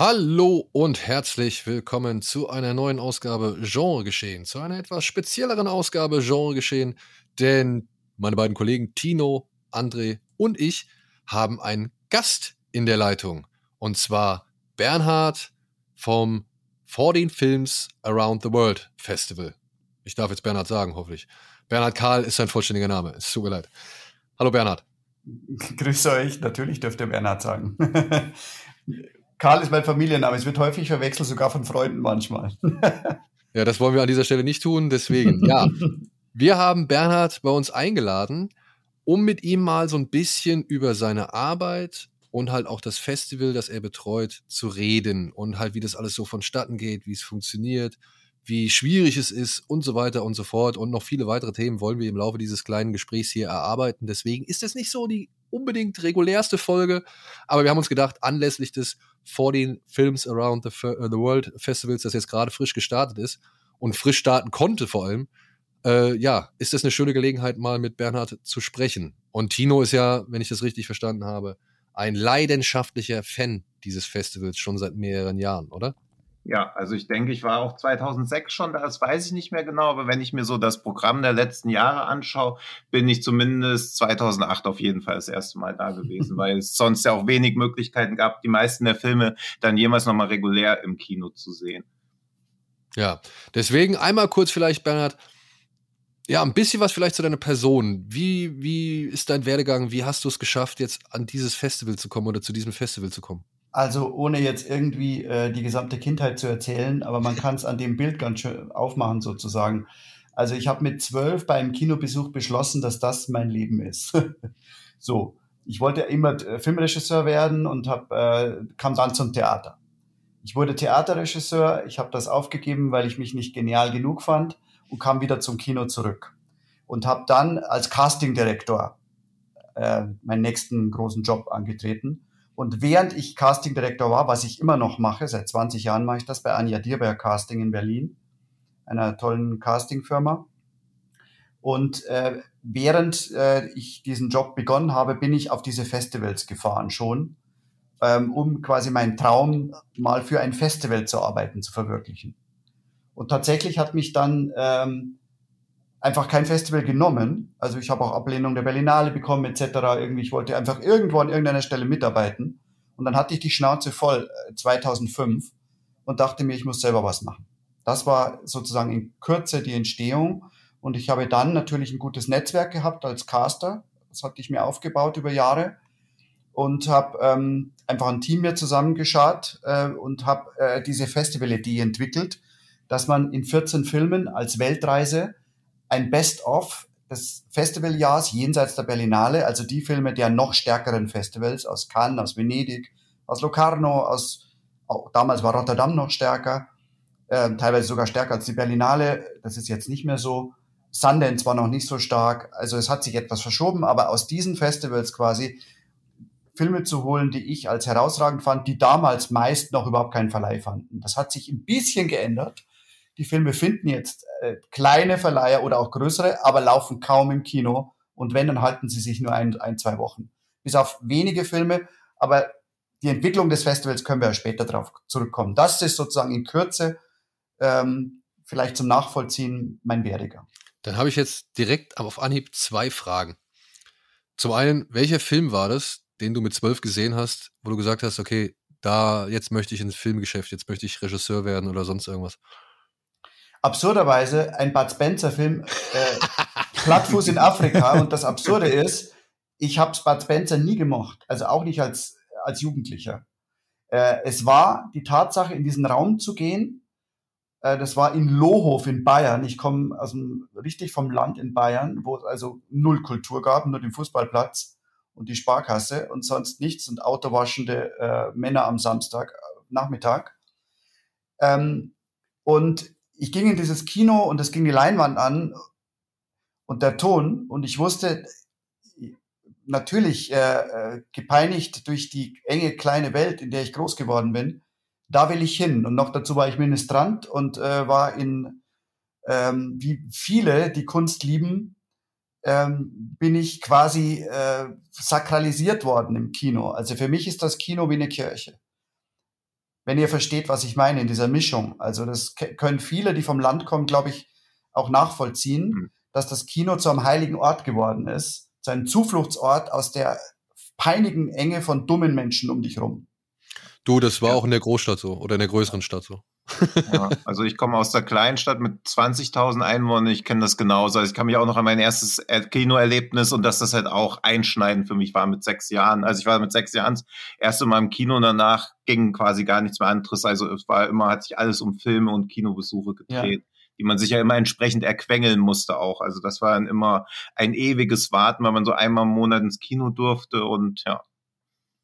Hallo und herzlich willkommen zu einer neuen Ausgabe Genre Geschehen, zu einer etwas spezielleren Ausgabe Genre Geschehen, denn meine beiden Kollegen Tino, André und ich haben einen Gast in der Leitung und zwar Bernhard vom 14 Films Around the World Festival. Ich darf jetzt Bernhard sagen, hoffentlich. Bernhard Karl ist sein vollständiger Name. Es tut mir leid. Hallo Bernhard. Grüße euch. Natürlich dürft ihr Bernhard sagen. Karl ist mein Familienname. Es wird häufig verwechselt, sogar von Freunden manchmal. ja, das wollen wir an dieser Stelle nicht tun. Deswegen, ja. Wir haben Bernhard bei uns eingeladen, um mit ihm mal so ein bisschen über seine Arbeit und halt auch das Festival, das er betreut, zu reden und halt, wie das alles so vonstatten geht, wie es funktioniert, wie schwierig es ist und so weiter und so fort. Und noch viele weitere Themen wollen wir im Laufe dieses kleinen Gesprächs hier erarbeiten. Deswegen ist das nicht so die unbedingt regulärste Folge, aber wir haben uns gedacht, anlässlich des 14 Films Around the, the World Festivals, das jetzt gerade frisch gestartet ist und frisch starten konnte vor allem, äh, ja, ist das eine schöne Gelegenheit, mal mit Bernhard zu sprechen. Und Tino ist ja, wenn ich das richtig verstanden habe, ein leidenschaftlicher Fan dieses Festivals schon seit mehreren Jahren, oder? Ja, also ich denke, ich war auch 2006 schon da, das weiß ich nicht mehr genau, aber wenn ich mir so das Programm der letzten Jahre anschaue, bin ich zumindest 2008 auf jeden Fall das erste Mal da gewesen, weil es sonst ja auch wenig Möglichkeiten gab, die meisten der Filme dann jemals nochmal regulär im Kino zu sehen. Ja, deswegen einmal kurz vielleicht, Bernhard, ja, ein bisschen was vielleicht zu deiner Person. Wie, wie ist dein Werdegang? Wie hast du es geschafft, jetzt an dieses Festival zu kommen oder zu diesem Festival zu kommen? Also ohne jetzt irgendwie äh, die gesamte Kindheit zu erzählen, aber man kann es an dem Bild ganz schön aufmachen sozusagen. Also ich habe mit zwölf beim Kinobesuch beschlossen, dass das mein Leben ist. so, ich wollte immer äh, Filmregisseur werden und hab, äh, kam dann zum Theater. Ich wurde Theaterregisseur, ich habe das aufgegeben, weil ich mich nicht genial genug fand und kam wieder zum Kino zurück und habe dann als Castingdirektor äh, meinen nächsten großen Job angetreten und während ich Castingdirektor war, was ich immer noch mache, seit 20 Jahren mache ich das bei Anja Dierberg Casting in Berlin, einer tollen Castingfirma. Und äh, während äh, ich diesen Job begonnen habe, bin ich auf diese Festivals gefahren schon, ähm, um quasi meinen Traum mal für ein Festival zu arbeiten, zu verwirklichen. Und tatsächlich hat mich dann ähm, einfach kein Festival genommen. Also ich habe auch Ablehnung der Berlinale bekommen etc. Irgendwie, ich wollte einfach irgendwo an irgendeiner Stelle mitarbeiten. Und dann hatte ich die Schnauze voll 2005 äh, und dachte mir, ich muss selber was machen. Das war sozusagen in Kürze die Entstehung. Und ich habe dann natürlich ein gutes Netzwerk gehabt als Caster. Das hatte ich mir aufgebaut über Jahre und habe ähm, einfach ein Team mir zusammengeschaut äh, und habe äh, diese Festival-Idee entwickelt, dass man in 14 Filmen als Weltreise ein Best-of des Festivaljahrs jenseits der Berlinale, also die Filme der noch stärkeren Festivals aus Cannes, aus Venedig, aus Locarno, aus damals war Rotterdam noch stärker, äh, teilweise sogar stärker als die Berlinale. Das ist jetzt nicht mehr so. Sundance war noch nicht so stark. Also es hat sich etwas verschoben, aber aus diesen Festivals quasi Filme zu holen, die ich als herausragend fand, die damals meist noch überhaupt keinen Verleih fanden. Das hat sich ein bisschen geändert. Die Filme finden jetzt äh, kleine Verleiher oder auch größere, aber laufen kaum im Kino. Und wenn, dann halten sie sich nur ein, ein, zwei Wochen. Bis auf wenige Filme. Aber die Entwicklung des Festivals können wir ja später darauf zurückkommen. Das ist sozusagen in Kürze ähm, vielleicht zum Nachvollziehen mein Werdegang. Dann habe ich jetzt direkt auf Anhieb zwei Fragen. Zum einen, welcher Film war das, den du mit zwölf gesehen hast, wo du gesagt hast, okay, da jetzt möchte ich ins Filmgeschäft, jetzt möchte ich Regisseur werden oder sonst irgendwas? Absurderweise ein Bud Spencer-Film, äh, Plattfuß in Afrika. Und das Absurde ist, ich habe Bud Spencer nie gemocht, also auch nicht als, als Jugendlicher. Äh, es war die Tatsache, in diesen Raum zu gehen. Äh, das war in Lohof in Bayern. Ich komme also richtig vom Land in Bayern, wo es also null Kultur gab, nur den Fußballplatz und die Sparkasse und sonst nichts und autowaschende äh, Männer am Samstag äh, Nachmittag. Ähm, und ich ging in dieses Kino und es ging die Leinwand an und der Ton und ich wusste, natürlich äh, äh, gepeinigt durch die enge kleine Welt, in der ich groß geworden bin, da will ich hin. Und noch dazu war ich Ministrant und äh, war in, ähm, wie viele, die Kunst lieben, ähm, bin ich quasi äh, sakralisiert worden im Kino. Also für mich ist das Kino wie eine Kirche. Wenn ihr versteht, was ich meine in dieser Mischung. Also das können viele, die vom Land kommen, glaube ich, auch nachvollziehen, mhm. dass das Kino zu einem heiligen Ort geworden ist, zu einem Zufluchtsort aus der peinigen Enge von dummen Menschen um dich rum. Du, das war ja. auch in der Großstadt so oder in der größeren Stadt so. Ja, also ich komme aus der Kleinstadt mit 20.000 Einwohnern, ich kenne das genauso. Also ich kann mich auch noch an mein erstes Kinoerlebnis und dass das halt auch einschneidend für mich war mit sechs Jahren. Also ich war mit sechs Jahren das erste Mal im Kino und danach ging quasi gar nichts mehr anderes. Also es war immer, hat sich alles um Filme und Kinobesuche gedreht. Ja die man sich ja immer entsprechend erquengeln musste auch. Also das war dann immer ein ewiges Warten, weil man so einmal im Monat ins Kino durfte und ja.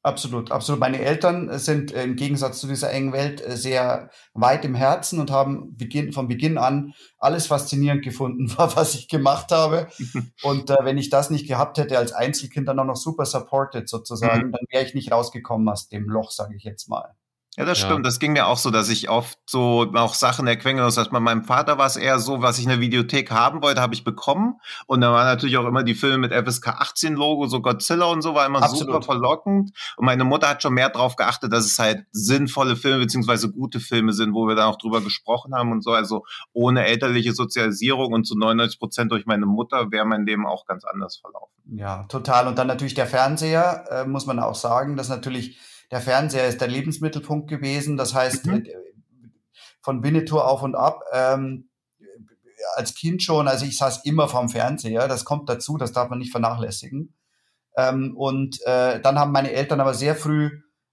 Absolut, absolut. Meine Eltern sind im Gegensatz zu dieser engen Welt äh, sehr weit im Herzen und haben Beginn, von Beginn an alles faszinierend gefunden, was ich gemacht habe. und äh, wenn ich das nicht gehabt hätte als Einzelkind dann auch noch super supported sozusagen, mhm. dann wäre ich nicht rausgekommen aus dem Loch, sage ich jetzt mal. Ja, das ja. stimmt. Das ging mir auch so, dass ich oft so auch Sachen erquengeln muss. Bei meinem Vater war es eher so, was ich in der Videothek haben wollte, habe ich bekommen. Und da waren natürlich auch immer die Filme mit FSK 18 Logo, so Godzilla und so, war immer Absolut. super verlockend. Und meine Mutter hat schon mehr drauf geachtet, dass es halt sinnvolle Filme beziehungsweise gute Filme sind, wo wir dann auch drüber gesprochen haben und so. Also ohne elterliche Sozialisierung und zu 99 Prozent durch meine Mutter wäre mein Leben auch ganz anders verlaufen. Ja, total. Und dann natürlich der Fernseher, äh, muss man auch sagen, dass natürlich der Fernseher ist der Lebensmittelpunkt gewesen. Das heißt, mhm. Äh, von Winnetou auf und ab. Ähm, als Kind schon, also ich saß immer vorm Fernseher, das kommt dazu, das darf man nicht vernachlässigen. Ähm, und äh, dann haben meine Eltern aber sehr früh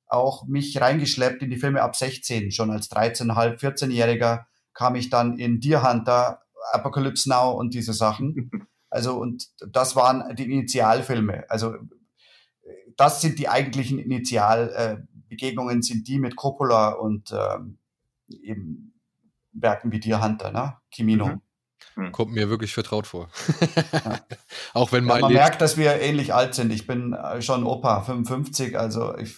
auch mich reingeschleppt in die Filme ab 16. Schon als 13,5, 14-Jähriger kam ich dann in Deer Hunter, Apocalypse Now und diese Sachen. Also, und das waren die Initialfilme. Also das sind die eigentlichen Initialbegegnungen, äh, sind die mit Coppola und ähm, eben Werken wie Deer Hunter, ne? Kimino. Mhm. mhm. Kommt mir wirklich vertraut vor. ja. Auch wenn mein ja, man Leben merkt, dass wir ähnlich alt sind. Ich bin äh, schon Opa, 55, also ich,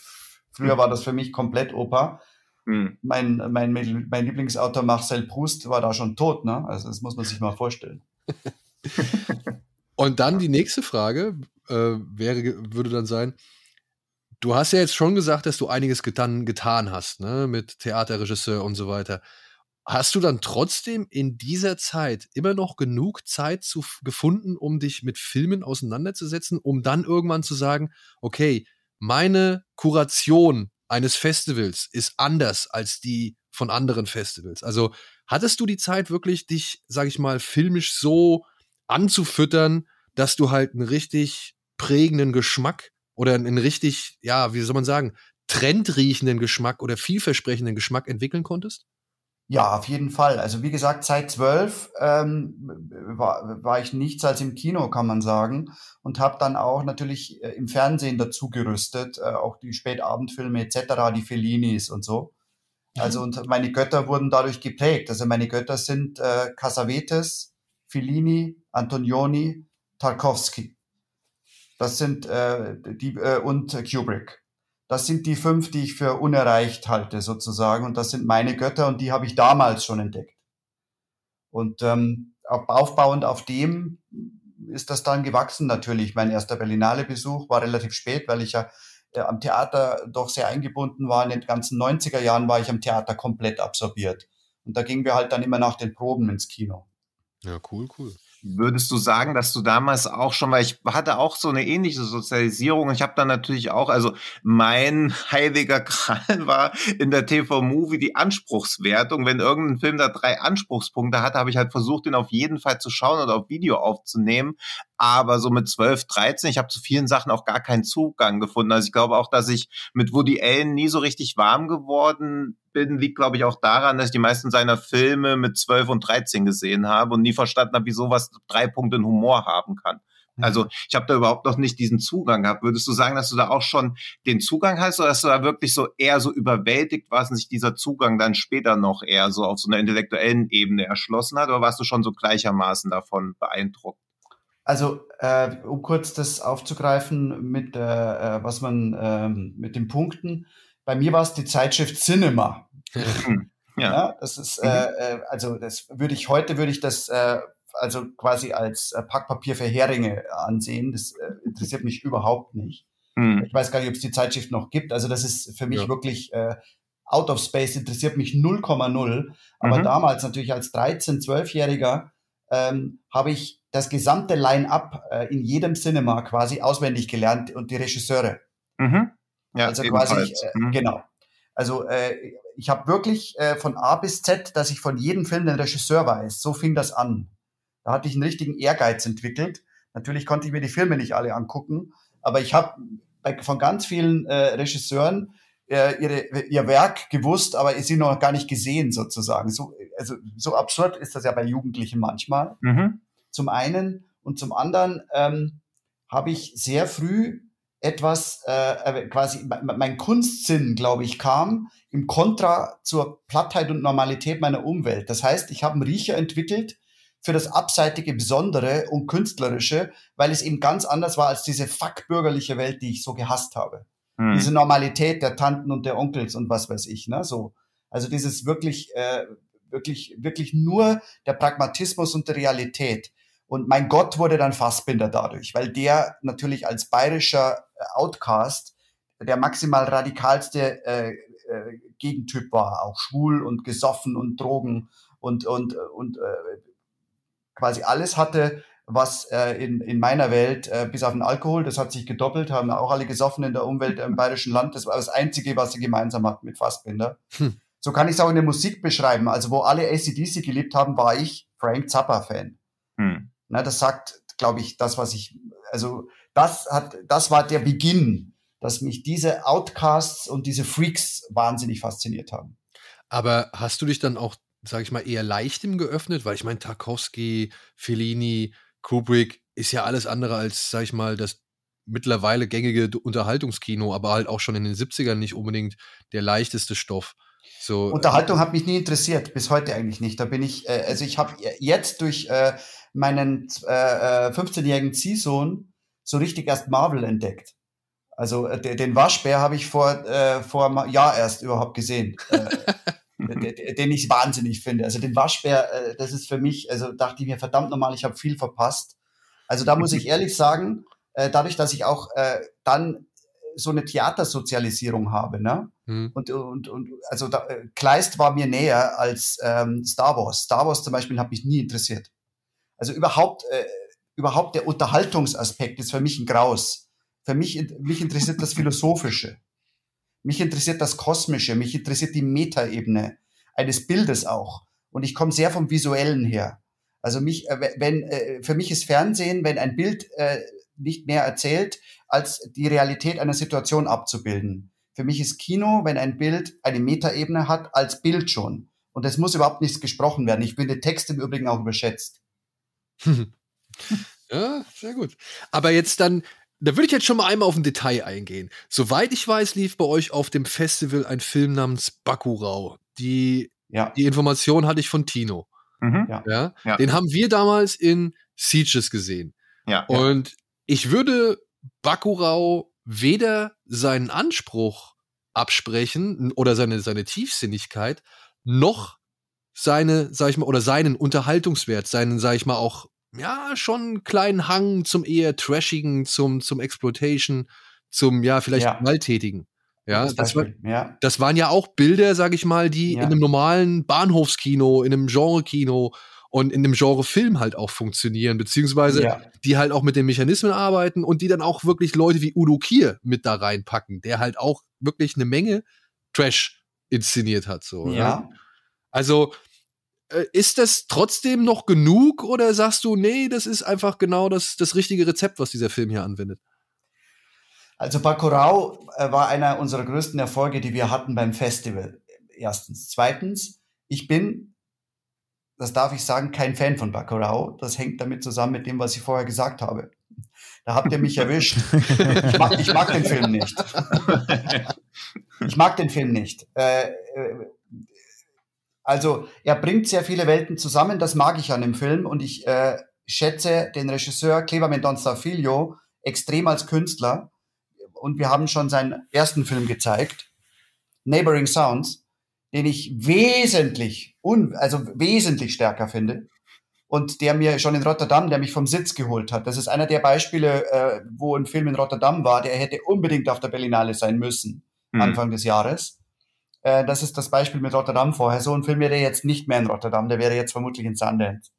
früher mhm. war das für mich komplett Opa. Mhm. Mein, mein, mein Lieblingsautor Marcel Proust war da schon tot, ne? Also das muss man sich mal vorstellen. Und dann die nächste Frage äh, wäre, würde dann sein, du hast ja jetzt schon gesagt, dass du einiges getan, getan hast, ne, mit Theaterregisseur und so weiter. Hast du dann trotzdem in dieser Zeit immer noch genug Zeit zu, gefunden, um dich mit Filmen auseinanderzusetzen, um dann irgendwann zu sagen, okay, meine Kuration eines Festivals ist anders als die von anderen Festivals. Also hattest du die Zeit wirklich, dich, sag ich mal, filmisch so anzufüttern, dass du halt einen richtig prägenden Geschmack oder einen richtig, ja, wie soll man sagen, trendriechenden Geschmack oder vielversprechenden Geschmack entwickeln konntest? Ja, auf jeden Fall. Also wie gesagt, seit zwölf ähm, war, war ich nichts als im Kino, kann man sagen, und habe dann auch natürlich äh, im Fernsehen dazu gerüstet, äh, auch die Spätabendfilme etc., die Fellinis und so. Also und meine Götter wurden dadurch geprägt. Also meine Götter sind äh, Casavetes, Fellini, Antonioni, Tarkovsky. Das sind äh, die äh, und Kubrick. Das sind die fünf, die ich für unerreicht halte sozusagen und das sind meine Götter und die habe ich damals schon entdeckt. Und ähm, aufbauend auf dem ist das dann gewachsen natürlich. Mein erster Berlinale-Besuch war relativ spät, weil ich ja äh, am Theater doch sehr eingebunden war. In den ganzen 90er Jahren war ich am Theater komplett absorbiert. Und da gingen wir halt dann immer nach den Proben ins Kino. Ja, cool, cool. Würdest du sagen, dass du damals auch schon, weil ich hatte auch so eine ähnliche Sozialisierung. Ich habe dann natürlich auch, also mein heiliger Kral war in der TV-Movie die Anspruchswertung. Wenn irgendein Film da drei Anspruchspunkte hatte, habe ich halt versucht, den auf jeden Fall zu schauen oder auf Video aufzunehmen. Aber so mit 12, 13, ich habe zu vielen Sachen auch gar keinen Zugang gefunden. Also ich glaube auch, dass ich mit Woody Allen nie so richtig warm geworden bin, liegt, glaube ich, auch daran, dass ich die meisten seiner Filme mit 12 und 13 gesehen habe und nie verstanden habe, wie sowas drei Punkte in Humor haben kann. Also ich habe da überhaupt noch nicht diesen Zugang gehabt. Würdest du sagen, dass du da auch schon den Zugang hast oder dass du da wirklich so eher so überwältigt warst und sich dieser Zugang dann später noch eher so auf so einer intellektuellen Ebene erschlossen hat? Oder warst du schon so gleichermaßen davon beeindruckt? Also, äh, um kurz das aufzugreifen mit, äh, äh was man äh, mit den Punkten. Bei mir war es die Zeitschrift Cinema. Hm, ja. ja. das ist, mhm. äh, äh, also das würde ich heute würde ich das äh, also quasi als äh, Packpapier für Heringe ansehen. Das äh, interessiert mich überhaupt nicht. Mhm. Ich weiß gar nicht, ob es die Zeitschrift noch gibt. Also das ist für mich ja. wirklich äh, out of space, interessiert mich 0,0. Aber mhm. damals natürlich als 13-, 12-Jähriger ähm, habe ich das gesamte Line-up äh, in jedem Cinema quasi auswendig gelernt und die Regisseure. Mhm. Ja, also quasi, äh, mhm. genau. Also äh, ich habe wirklich äh, von A bis Z, dass ich von jedem Film den Regisseur weiß. So fing das an. Da hatte ich einen richtigen Ehrgeiz entwickelt. Natürlich konnte ich mir die Filme nicht alle angucken, aber ich habe von ganz vielen äh, Regisseuren äh, ihre, ihr Werk gewusst, aber sie noch gar nicht gesehen sozusagen. So, also so absurd ist das ja bei Jugendlichen manchmal. Mhm. Zum einen und zum anderen ähm, habe ich sehr früh etwas, äh, äh quasi mein Kunstsinn, glaube ich, kam im Kontra zur Plattheit und Normalität meiner Umwelt. Das heißt, ich habe einen Riecher entwickelt für das abseitige Besondere und Künstlerische, weil es eben ganz anders war als diese fuckbürgerliche Welt, die ich so gehasst habe. Hm. Diese Normalität der Tanten und der Onkels und was weiß ich, ne, so. Also dieses wirklich, äh, wirklich, wirklich nur der Pragmatismus und der Realität. Und mein Gott wurde dann Fassbinder dadurch, weil der natürlich als bayerischer äh, Outcast der maximal radikalste äh, äh, Gegentyp war, auch schwul und gesoffen und Drogen und und und äh, quasi alles hatte, was äh, in, in meiner Welt, äh, bis auf den Alkohol, das hat sich gedoppelt, haben auch alle gesoffen in der Umwelt im bayerischen Land. Das war das Einzige, was sie gemeinsam hatten mit Fassbinder. Hm. So kann ich es auch in der Musik beschreiben. Also wo alle ACDC geliebt haben, war ich Frank Zappa-Fan. Hm. Na, das sagt, glaube ich, das, was ich, also das hat, das war der Beginn, dass mich diese Outcasts und diese Freaks wahnsinnig fasziniert haben. Aber hast du dich dann auch, sage ich mal, eher leichtem geöffnet? Weil ich meine, Tarkovsky, Fellini, Kubrick ist ja alles andere als, sag ich mal, das mittlerweile gängige Unterhaltungskino, aber halt auch schon in den 70ern nicht unbedingt der leichteste Stoff. So, Unterhaltung äh, hat mich nie interessiert, bis heute eigentlich nicht. Da bin ich, äh, also ich habe jetzt durch äh, meinen äh, 15-jährigen äh, Ziehsohn so richtig erst Marvel entdeckt. Also äh, den Waschbär habe ich vor äh, vor einem Jahr erst überhaupt gesehen, äh, den ich wahnsinnig finde. Also den Waschbär, äh, das ist für mich, also dachte ich mir verdammt nochmal, ich habe viel verpasst. Also da muss ich ehrlich sagen, äh, dadurch, dass ich auch äh, dann so eine Theatersozialisierung habe, ne? Mhm. Und, und, und also da, Kleist war mir näher als ähm, Star Wars. Star Wars zum Beispiel hat mich nie interessiert. Also überhaupt, äh, überhaupt der Unterhaltungsaspekt ist für mich ein Graus. Für mich, mich interessiert das Philosophische. Mich interessiert das Kosmische. Mich interessiert die Metaebene eines Bildes auch. Und ich komme sehr vom Visuellen her. Also mich, äh, wenn, äh, für mich ist Fernsehen, wenn ein Bild äh, nicht mehr erzählt, als die Realität einer Situation abzubilden. Für mich ist Kino, wenn ein Bild eine Metaebene hat, als Bild schon. Und es muss überhaupt nichts gesprochen werden. Ich finde Text im Übrigen auch überschätzt. ja, sehr gut. Aber jetzt dann, da würde ich jetzt schon mal einmal auf ein Detail eingehen. Soweit ich weiß, lief bei euch auf dem Festival ein Film namens Bakurau. Die, ja. die Information hatte ich von Tino. Mhm. Ja. ja. Den haben wir damals in Sieges gesehen. Ja. Und ich würde Bakurau weder seinen Anspruch absprechen oder seine, seine Tiefsinnigkeit, noch seine, sag ich mal, oder seinen Unterhaltungswert, seinen, sag ich mal, auch, ja, schon kleinen Hang zum eher Trashigen, zum, zum Exploitation, zum, ja, vielleicht ja. Gewalttätigen. Ja, das, war, ja. das waren ja auch Bilder, sag ich mal, die ja. in einem normalen Bahnhofskino, in einem Genre-Kino und in dem Genre Film halt auch funktionieren, beziehungsweise ja. die halt auch mit den Mechanismen arbeiten und die dann auch wirklich Leute wie Udo Kier mit da reinpacken, der halt auch wirklich eine Menge Trash inszeniert hat. So, ja. ja. Also äh, ist das trotzdem noch genug oder sagst du, nee, das ist einfach genau das, das richtige Rezept, was dieser Film hier anwendet? Also Bacurau äh, war einer unserer größten Erfolge, die wir hatten beim Festival. Erstens. Zweitens, ich bin, das darf ich sagen, kein Fan von Bacurau. Das hängt damit zusammen mit dem, was ich vorher gesagt habe. Da habt ihr mich erwischt. Ich mag, ich mag den Film nicht. Ich mag den Film nicht. Äh, äh, also er bringt sehr viele Welten zusammen, das mag ich an dem Film und ich äh, schätze den Regisseur Cleber Mendonça Filho extrem als Künstler und wir haben schon seinen ersten Film gezeigt, Neighboring Sounds, den ich wesentlich, un, also wesentlich stärker finde und der mir schon in Rotterdam, der mich vom Sitz geholt hat. Das ist einer der Beispiele, äh, wo ein Film in Rotterdam war, der hätte unbedingt auf der Berlinale sein müssen, hm. Anfang des Jahres. Äh, das ist das Beispiel mit Rotterdam vorher. So ein Film wäre jetzt nicht mehr in Rotterdam, der wäre jetzt vermutlich in Sundance.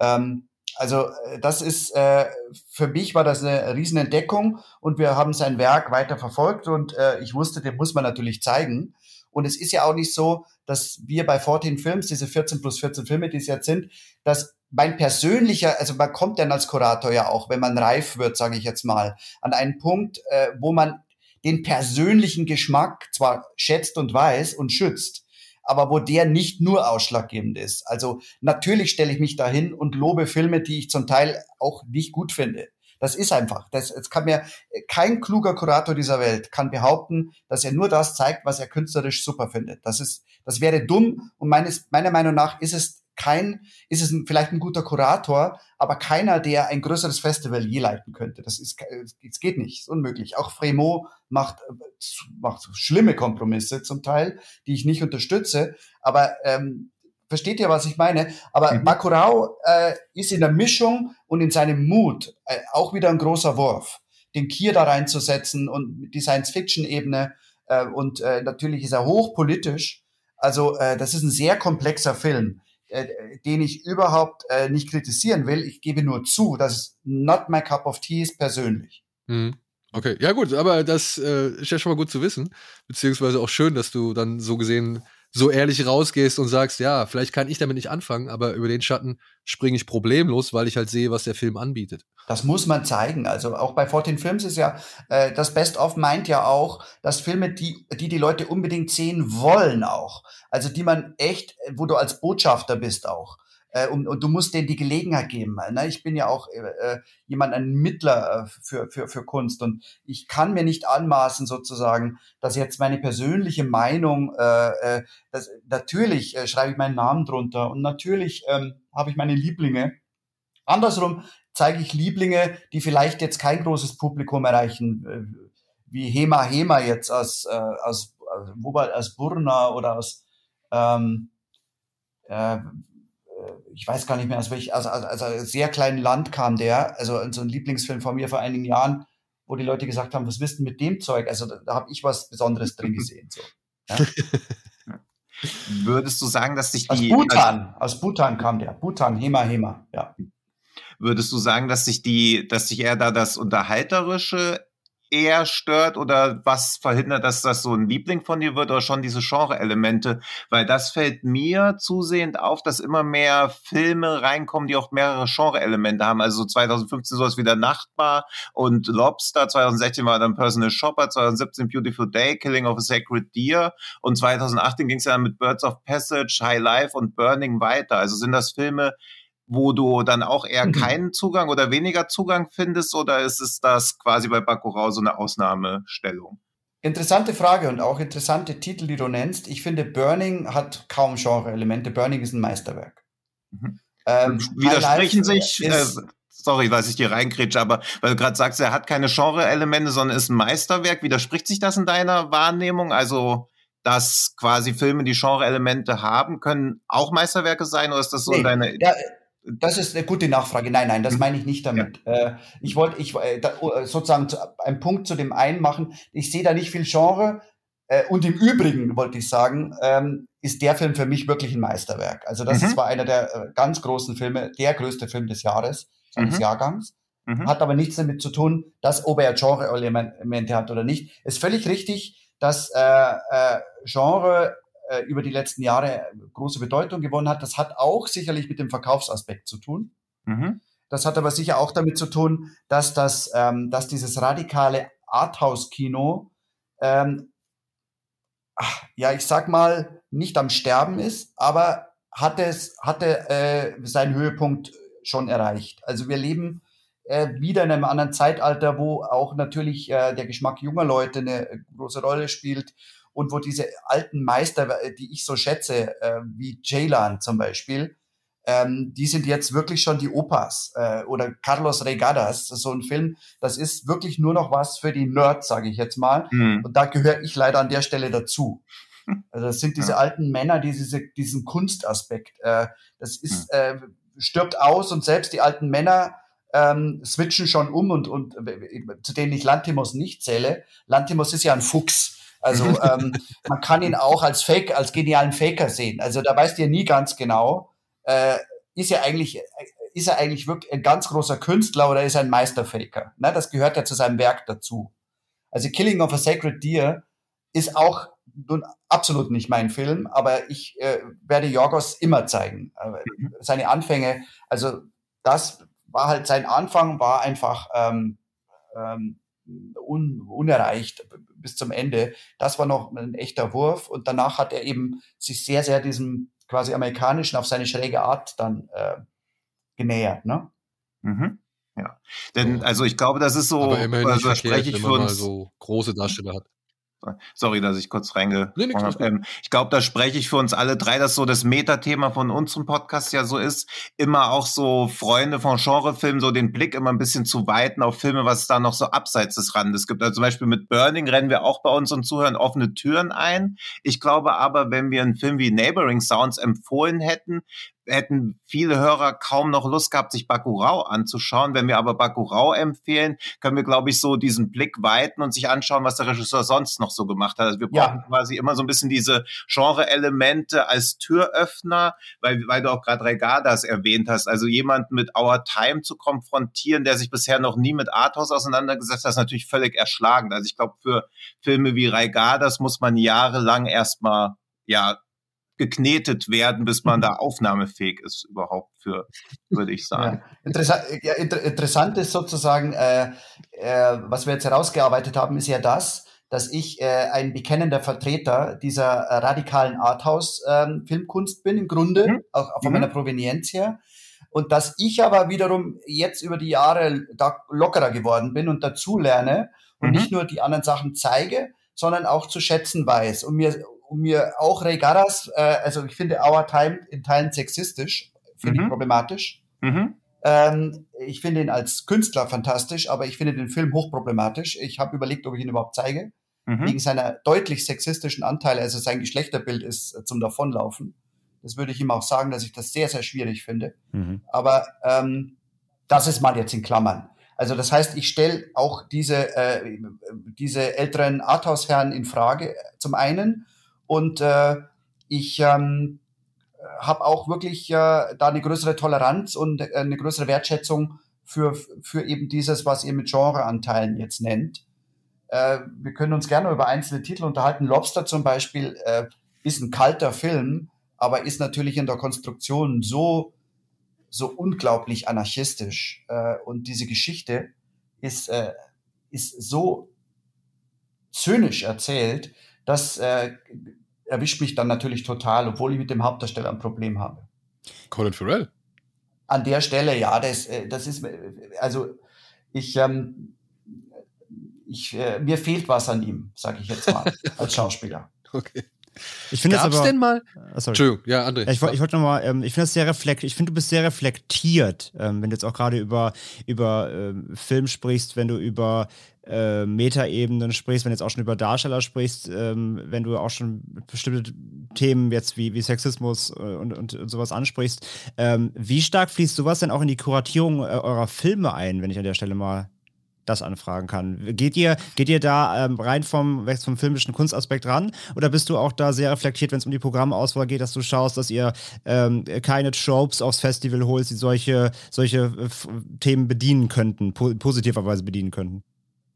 Ähm, also äh, das ist, äh, für mich war das eine Riesenentdeckung und wir haben sein Werk weiter verfolgt und äh, ich wusste, den muss man natürlich zeigen. Und es ist ja auch nicht so, dass wir bei 14 Films, diese 14 plus 14 Filme, die es jetzt sind, dass mein persönlicher, also man kommt dann als Kurator ja auch, wenn man reif wird, sage ich jetzt mal, an einen Punkt, äh, wo man den persönlichen Geschmack zwar schätzt und weiß und schützt, aber wo der nicht nur ausschlaggebend ist. Also natürlich stelle ich mich dahin und lobe Filme, die ich zum Teil auch nicht gut finde. Das ist einfach. Das, das kann mir kein kluger Kurator dieser Welt kann behaupten, dass er nur das zeigt, was er künstlerisch super findet. Das ist, das wäre dumm und meines, meiner Meinung nach ist es kein, ist es ein, vielleicht ein guter Kurator, aber keiner, der ein größeres Festival je leiten könnte. Das ist, es geht nicht, ist unmöglich. Auch Fremo macht, macht schlimme Kompromisse zum Teil, die ich nicht unterstütze. Aber ähm, versteht ihr, was ich meine? Aber mhm. Bacurau äh, ist in der Mischung und in seinem Mut äh, auch wieder ein großer Wurf, den Kier da reinzusetzen und die Science-Fiction-Ebene. Äh, und äh, natürlich ist er hochpolitisch. Also äh, das ist ein sehr komplexer Film, äh, den ich überhaupt äh, nicht kritisieren will. Ich gebe nur zu, dass es not my cup of tea ist persönlich. Mhm. Okay, ja gut, aber das äh, ist ja schon mal gut zu wissen, beziehungsweise auch schön, dass du dann so gesehen so ehrlich rausgehst und sagst, ja, vielleicht kann ich damit nicht anfangen, aber über den Schatten springe ich problemlos, weil ich halt sehe, was der Film anbietet. Das muss man zeigen. Also auch bei 14 Films ist ja, äh, das Best of meint ja auch, dass Filme, die, die die Leute unbedingt sehen wollen auch. Also die man echt, wo du als Botschafter bist auch und, und du musst denen die Gelegenheit geben. Ne? Ich bin ja auch äh, äh, jemand, ein Mittler äh, für, für, für Kunst und ich kann mir nicht anmaßen sozusagen, dass jetzt meine persönliche Meinung, äh, äh, das, natürlich äh, schreibe ich meinen Namen drunter und natürlich ähm, habe ich meine Lieblinge. Andersrum zeige ich Lieblinge, die vielleicht jetzt kein großes Publikum erreichen, äh, wie Hema Hema jetzt aus, äh, aus, aus, aus Burna oder aus ähm, äh, ich weiß gar nicht mehr, aus welch, also, also, also sehr kleinen Land kam der, also so ein Lieblingsfilm von mir vor einigen Jahren, wo die Leute gesagt haben, was wisst ihr mit dem Zeug? Also da, da habe ich was Besonderes drin gesehen. So. Ja? Würdest du sagen, dass sich die. Aus Bhutan, also, aus Bhutan kam der. Bhutan, Hema, Hema, ja. Würdest du sagen, dass sich die, dass sich eher da das Unterhalterische eher stört oder was verhindert, dass das so ein Liebling von dir wird oder schon diese Genre-Elemente? Weil das fällt mir zusehend auf, dass immer mehr Filme reinkommen, die auch mehrere Genre-Elemente haben. Also 2015 sowas wie der Nachtbar und Lobster, 2016 war dann Personal Shopper, 2017 Beautiful Day, Killing of a Sacred Deer und 2018 ging es ja dann mit Birds of Passage, High Life und Burning weiter. Also sind das Filme, wo du dann auch eher mhm. keinen Zugang oder weniger Zugang findest oder ist es das quasi bei Bacurau so eine Ausnahmestellung? Interessante Frage und auch interessante Titel, die du nennst. Ich finde, Burning hat kaum Genre-Elemente. Burning ist ein Meisterwerk. Mhm. Ähm, Widersprechen sich, äh, sorry, weiß ich dir reingrätsche, aber weil du gerade sagst, er hat keine Genre-Elemente, sondern ist ein Meisterwerk. Widerspricht sich das in deiner Wahrnehmung? Also, dass quasi Filme, die Genre-Elemente haben, können auch Meisterwerke sein oder ist das so nee, deine... Ja, das ist eine gute Nachfrage. Nein, nein, das mhm. meine ich nicht damit. Ja. Äh, ich wollte ich äh, oh, sozusagen einen Punkt zu dem einen machen. Ich sehe da nicht viel Genre. Äh, und im Übrigen wollte ich sagen, ähm, ist der Film für mich wirklich ein Meisterwerk. Also das mhm. war einer der ganz großen Filme, der größte Film des Jahres, seines mhm. Jahrgangs. Mhm. Hat aber nichts damit zu tun, dass ob er Genre-Elemente hat oder nicht. Ist völlig richtig, dass äh, äh, Genre äh, über die letzten Jahre große Bedeutung gewonnen hat. Das hat auch sicherlich mit dem Verkaufsaspekt zu tun. Mhm. Das hat aber sicher auch damit zu tun, dass das, ähm, dass dieses radikale Arthouse-Kino, ähm, ja, ich sag mal, nicht am Sterben ist, aber hatte es, hatte äh, seinen Höhepunkt schon erreicht. Also wir leben äh, wieder in einem anderen Zeitalter, wo auch natürlich äh, der Geschmack junger Leute eine große Rolle spielt und wo diese alten Meister, äh, die ich so schätze, äh, wie Jaylan zum Beispiel, ähm, die sind jetzt wirklich schon die Opas äh, oder Carlos Regadas, so ein Film, das ist wirklich nur noch was für die Nerds, sage ich jetzt mal. Mhm. Und da gehöre ich leider an der Stelle dazu. Also das sind diese ja. alten Männer, die diese, diesen Kunstaspekt. Äh, das ist mhm. äh, stirbt aus und selbst die alten Männer ähm, switchen schon um und, und äh, zu denen ich Lantimos nicht zähle. Lantimos ist ja ein Fuchs. Also ähm, man kann ihn auch als Fake, als genialen Faker sehen. Also da weißt ihr nie ganz genau, äh, ist er eigentlich, ist er eigentlich wirklich ein ganz großer Künstler oder ist er ein Meisterfaker? Ne, das gehört ja zu seinem Werk dazu. Also Killing of a Sacred Deer ist auch nun absolut nicht mein Film, aber ich äh, werde Jorgos immer zeigen. Mhm. Seine Anfänge, also das war halt sein Anfang, war einfach ähm, ähm, un, unerreicht bis zum Ende. Das war noch ein echter Wurf und danach hat er eben sich sehr, sehr diesem quasi amerikanischen auf seine schräge Art dann äh, genähert. Ne? Mhm. Ja, denn also ich glaube, das ist so, Aber immerhin also, spreche ich man mal so große Darsteller hat. Sorry, dass ich kurz reinge. Nee, ähm, ich glaube, da spreche ich für uns alle drei, dass so das Metathema von unserem Podcast ja so ist, immer auch so Freunde von Genrefilmen, so den Blick immer ein bisschen zu weiten auf Filme, was es da noch so abseits des Randes gibt. Also zum Beispiel mit Burning rennen wir auch bei unseren Zuhörern offene Türen ein. Ich glaube aber, wenn wir einen Film wie Neighboring Sounds empfohlen hätten, hätten viele Hörer kaum noch Lust gehabt, sich Bakurau anzuschauen. Wenn wir aber Bakurau empfehlen, können wir, glaube ich, so diesen Blick weiten und sich anschauen, was der Regisseur sonst noch so gemacht hat. Also wir brauchen ja. quasi immer so ein bisschen diese Genre-Elemente als Türöffner, weil, weil du auch gerade Regadas erwähnt hast. Also jemanden mit Our Time zu konfrontieren, der sich bisher noch nie mit Arthouse auseinandergesetzt hat, ist natürlich völlig erschlagend. Also ich glaube, für Filme wie Regadas muss man jahrelang erstmal ja geknetet werden, bis man da aufnahmefähig ist überhaupt für, würde ich sagen. Ja. Interessant, ja, inter, interessant ist sozusagen, äh, äh, was wir jetzt herausgearbeitet haben, ist ja das, dass ich äh, ein bekennender Vertreter dieser äh, radikalen Arthouse-Filmkunst ähm, bin, im Grunde, mhm. auch, auch von mhm. meiner Provenienz her. Und dass ich aber wiederum jetzt über die Jahre da lockerer geworden bin und dazu lerne und mhm. nicht nur die anderen Sachen zeige, sondern auch zu schätzen weiß und mir und mir auch Ray Garas, äh, also ich finde Our Time in Teilen sexistisch, finde mhm. ich problematisch. Mhm. Ähm, ich finde ihn als Künstler fantastisch, aber ich finde den Film hochproblematisch. Ich habe überlegt, ob ich ihn überhaupt zeige, mhm. wegen seiner deutlich sexistischen Anteile. Also sein Geschlechterbild ist äh, zum Davonlaufen. Das würde ich ihm auch sagen, dass ich das sehr, sehr schwierig finde. Mhm. Aber ähm, das ist mal jetzt in Klammern. Also das heißt, ich stelle auch diese, äh, diese älteren Arthouse-Herren in Frage, zum einen. Und äh, ich ähm, habe auch wirklich äh, da eine größere Toleranz und äh, eine größere Wertschätzung für, für eben dieses, was ihr mit Genreanteilen jetzt nennt. Äh, wir können uns gerne über einzelne Titel unterhalten. Lobster zum Beispiel äh, ist ein kalter Film, aber ist natürlich in der Konstruktion so, so unglaublich anarchistisch. Äh, und diese Geschichte ist, äh, ist so zynisch erzählt, das äh, erwischt mich dann natürlich total, obwohl ich mit dem Hauptdarsteller ein Problem habe. Colin Farrell? An der Stelle, ja, das, äh, das ist, also ich, ähm, ich, äh, mir fehlt was an ihm, sage ich jetzt mal, als Schauspieler. Okay. Ich finde Gab's aber, denn mal? Oh, Entschuldigung, ja, André. Ja, ich, ich wollte nochmal, ähm, ich finde das sehr reflektiert, ich finde, du bist sehr reflektiert, ähm, wenn du jetzt auch gerade über, über ähm, Film sprichst, wenn du über äh, Metaebenen sprichst, wenn du jetzt auch schon über Darsteller sprichst, ähm, wenn du auch schon bestimmte Themen jetzt wie, wie Sexismus äh, und, und, und, sowas ansprichst. Ähm, wie stark fließt sowas denn auch in die Kuratierung äh, eurer Filme ein, wenn ich an der Stelle mal das anfragen kann. Geht ihr, geht ihr da ähm, rein vom, vom filmischen Kunstaspekt ran oder bist du auch da sehr reflektiert, wenn es um die Programmauswahl geht, dass du schaust, dass ihr ähm, keine Tropes aufs Festival holst, die solche, solche äh, Themen bedienen könnten, po positiverweise bedienen könnten?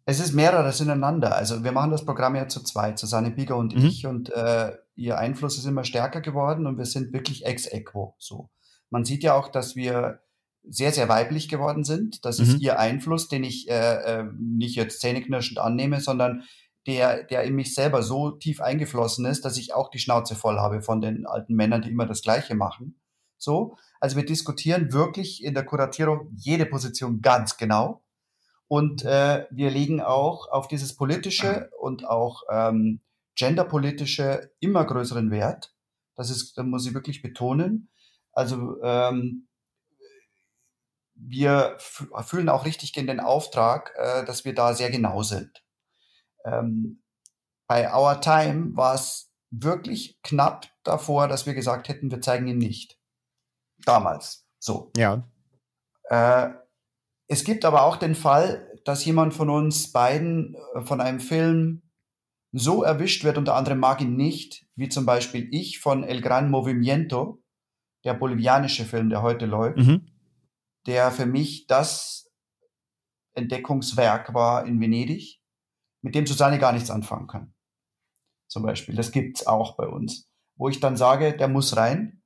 Es ist mehreres ineinander. Also wir machen das Programm ja zu zweit, Susanne Bieger und mhm. ich und äh, ihr Einfluss ist immer stärker geworden und wir sind wirklich ex equo so. Man sieht ja auch, dass wir sehr, sehr weiblich geworden sind. Das mhm. ist ihr Einfluss, den ich äh, äh, nicht jetzt zähneknirschend annehme, sondern der, der in mich selber so tief eingeflossen ist, dass ich auch die Schnauze voll habe von den alten Männern, die immer das Gleiche machen. So, also wir diskutieren wirklich in der Kuratierung jede Position ganz genau. Und äh, wir legen auch auf dieses politische und auch ähm, genderpolitische immer größeren Wert. Das ist, da muss ich wirklich betonen. Also ähm, wir fühlen auch richtig in den Auftrag, äh, dass wir da sehr genau sind. Ähm, bei Our Time war es wirklich knapp davor, dass wir gesagt hätten, wir zeigen ihn nicht. Damals. So. Ja. Äh, es gibt aber auch den Fall, dass jemand von uns beiden äh, von einem Film so erwischt wird, unter anderem mag ihn nicht, wie zum Beispiel ich von El Gran Movimiento, der bolivianische Film, der heute läuft, mhm. Der für mich das Entdeckungswerk war in Venedig, mit dem Susanne gar nichts anfangen kann. Zum Beispiel. Das gibt's auch bei uns. Wo ich dann sage, der muss rein.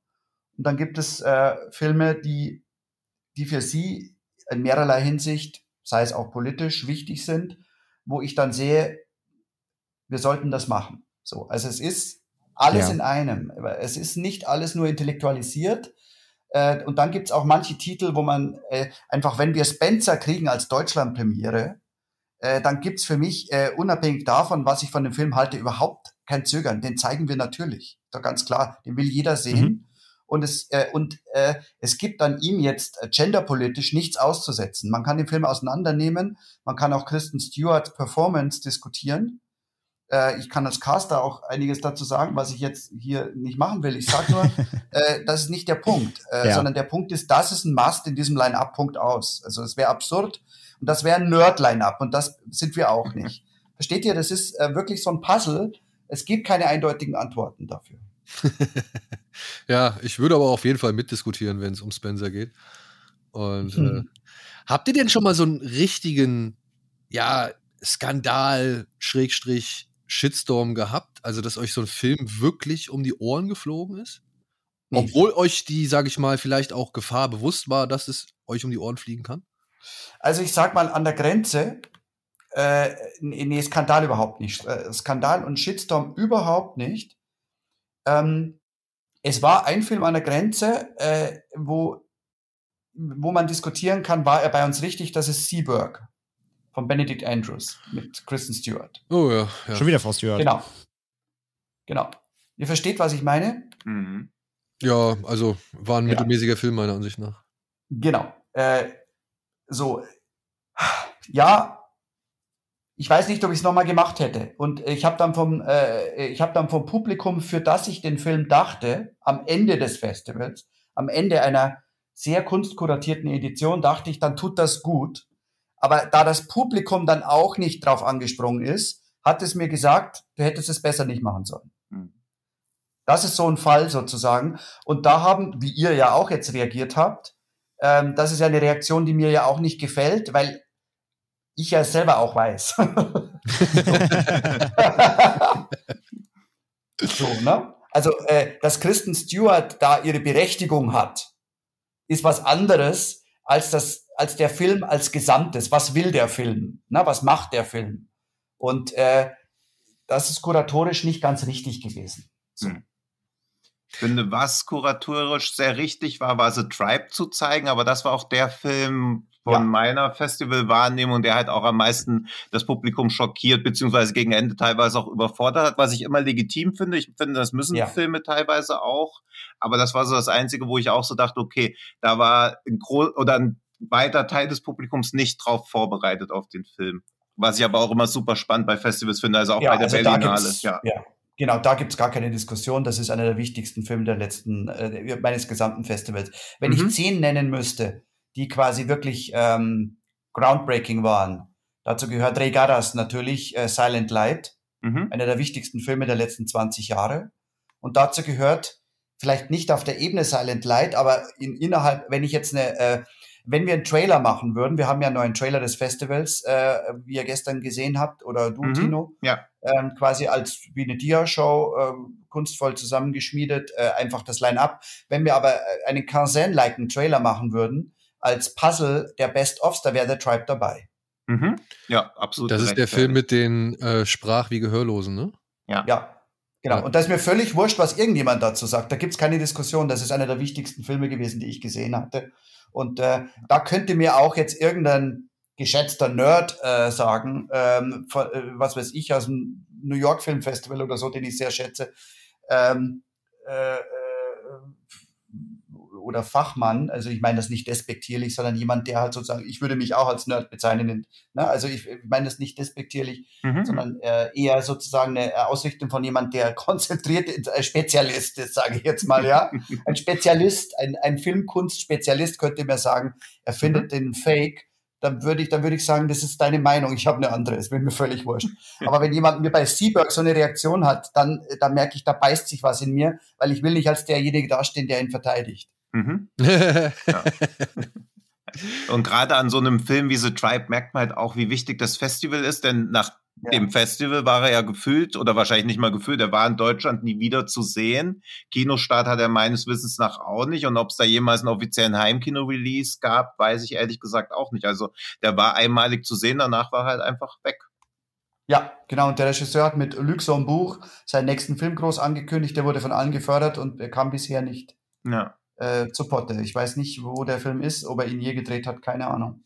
Und dann gibt es äh, Filme, die, die für sie in mehrerlei Hinsicht, sei es auch politisch, wichtig sind, wo ich dann sehe, wir sollten das machen. So, also es ist alles ja. in einem. Es ist nicht alles nur intellektualisiert. Äh, und dann gibt's auch manche Titel, wo man äh, einfach, wenn wir Spencer kriegen als Deutschlandpremiere, äh, dann gibt's für mich, äh, unabhängig davon, was ich von dem Film halte, überhaupt kein Zögern. Den zeigen wir natürlich. Doch ganz klar, den will jeder sehen. Mhm. Und es, äh, und äh, es gibt an ihm jetzt äh, genderpolitisch nichts auszusetzen. Man kann den Film auseinandernehmen, man kann auch Kristen Stewart Performance diskutieren. Äh, ich kann als Caster auch einiges dazu sagen, was ich jetzt hier nicht machen will. Ich sage nur, äh, das ist nicht der Punkt, äh, ja. sondern der Punkt ist, das ist ein Must in diesem Line-Up, Punkt aus. Also es wäre absurd und das wäre ein Nerd-Line-Up und das sind wir auch nicht. Versteht ihr, das ist äh, wirklich so ein Puzzle. Es gibt keine eindeutigen Antworten dafür. ja, ich würde aber auf jeden Fall mitdiskutieren, wenn es um Spencer geht. Und hm. äh, habt ihr denn schon mal so einen richtigen, ja, Skandal, Schrägstrich, Shitstorm gehabt? Also, dass euch so ein Film wirklich um die Ohren geflogen ist? Obwohl euch die, sage ich mal, vielleicht auch Gefahr bewusst war, dass es euch um die Ohren fliegen kann? Also ich sag mal, an der Grenze, äh, nee, Skandal überhaupt nicht. Äh, Skandal und Shitstorm überhaupt nicht. Ähm, es war ein Film an der Grenze, äh, wo, wo man diskutieren kann, war er bei uns richtig, das ist Seaburg von Benedict Andrews mit Kristen Stewart. Oh ja, ja. Schon wieder Frau Stewart. Genau. Genau. Ihr versteht, was ich meine? Mhm. Ja, also war ein ja. mittelmäßiger Film meiner Ansicht nach. Genau. Äh, so. Ja, ich weiß nicht, ob ich es nochmal gemacht hätte. Und ich habe dann vom, äh, ich habe dann vom Publikum, für das ich den Film dachte, am Ende des Festivals, am Ende einer sehr kunstkuratierten Edition, dachte ich, dann tut das gut, aber da das Publikum dann auch nicht drauf angesprungen ist, hat es mir gesagt, du hättest es besser nicht machen sollen. Hm. Das ist so ein Fall sozusagen. Und da haben, wie ihr ja auch jetzt reagiert habt, ähm, das ist ja eine Reaktion, die mir ja auch nicht gefällt, weil ich ja selber auch weiß. so, ne? Also, äh, dass Kristen Stewart da ihre Berechtigung hat, ist was anderes als das als der Film als Gesamtes. Was will der Film? Na, was macht der Film? Und äh, das ist kuratorisch nicht ganz richtig gewesen. So. Hm. Ich finde, was kuratorisch sehr richtig war, war The Tribe zu zeigen, aber das war auch der Film von ja. meiner Festivalwahrnehmung, der halt auch am meisten das Publikum schockiert, beziehungsweise gegen Ende teilweise auch überfordert hat, was ich immer legitim finde. Ich finde, das müssen ja. Filme teilweise auch. Aber das war so das Einzige, wo ich auch so dachte, okay, da war ein groß oder ein weiter Teil des Publikums nicht drauf vorbereitet auf den Film. Was ich aber auch immer super spannend bei Festivals finde, also auch ja, bei der also Berlinale. Ja. ja. Genau, da gibt's gar keine Diskussion. Das ist einer der wichtigsten Filme der letzten, äh, meines gesamten Festivals. Wenn mhm. ich zehn nennen müsste, die quasi wirklich ähm, groundbreaking waren, dazu gehört Ray Garras natürlich äh, Silent Light, mhm. einer der wichtigsten Filme der letzten 20 Jahre. Und dazu gehört vielleicht nicht auf der Ebene Silent Light, aber in, innerhalb, wenn ich jetzt eine äh, wenn wir einen Trailer machen würden, wir haben ja einen neuen Trailer des Festivals, äh, wie ihr gestern gesehen habt, oder du, mhm, Tino, ja. ähm, quasi als wie eine Dia-Show, äh, kunstvoll zusammengeschmiedet, äh, einfach das Line-Up. Wenn wir aber äh, einen Kansen-like Trailer machen würden, als Puzzle der Best-ofs, da wäre der Tribe dabei. Mhm. Ja, absolut. Das ist der Film mit den äh, Sprach- wie Gehörlosen, ne? Ja. Ja, Genau, und da ist mir völlig wurscht, was irgendjemand dazu sagt. Da gibt es keine Diskussion. Das ist einer der wichtigsten Filme gewesen, die ich gesehen hatte. Und äh, da könnte mir auch jetzt irgendein geschätzter Nerd äh, sagen, ähm, von, äh, was weiß ich, aus dem New York Film Festival oder so, den ich sehr schätze, ähm, äh, oder Fachmann, also ich meine das nicht despektierlich, sondern jemand, der halt sozusagen, ich würde mich auch als Nerd bezeichnen, ne? also ich, meine das nicht despektierlich, mhm. sondern äh, eher sozusagen eine Ausrichtung von jemand, der konzentriert ein Spezialist ist, sage ich jetzt mal, ja. Ein Spezialist, ein, ein Filmkunstspezialist könnte mir sagen, er findet mhm. den Fake dann würde ich, dann würde ich sagen, das ist deine Meinung, ich habe eine andere, es wird mir völlig wurscht. Aber wenn jemand mir bei Seaberg so eine Reaktion hat, dann, dann merke ich, da beißt sich was in mir, weil ich will nicht als derjenige dastehen, der ihn verteidigt. Mhm. ja. Und gerade an so einem Film wie The Tribe merkt man halt auch, wie wichtig das Festival ist, denn nach ja. dem Festival war er ja gefühlt oder wahrscheinlich nicht mal gefühlt, er war in Deutschland nie wieder zu sehen. Kinostart hat er meines Wissens nach auch nicht und ob es da jemals einen offiziellen Heimkino-Release gab, weiß ich ehrlich gesagt auch nicht. Also der war einmalig zu sehen, danach war er halt einfach weg. Ja, genau. Und der Regisseur hat mit Luxembourg seinen nächsten Film groß angekündigt. Der wurde von allen gefördert und er kam bisher nicht. Ja äh, zu Potte. Ich weiß nicht, wo der Film ist, ob er ihn je gedreht hat, keine Ahnung.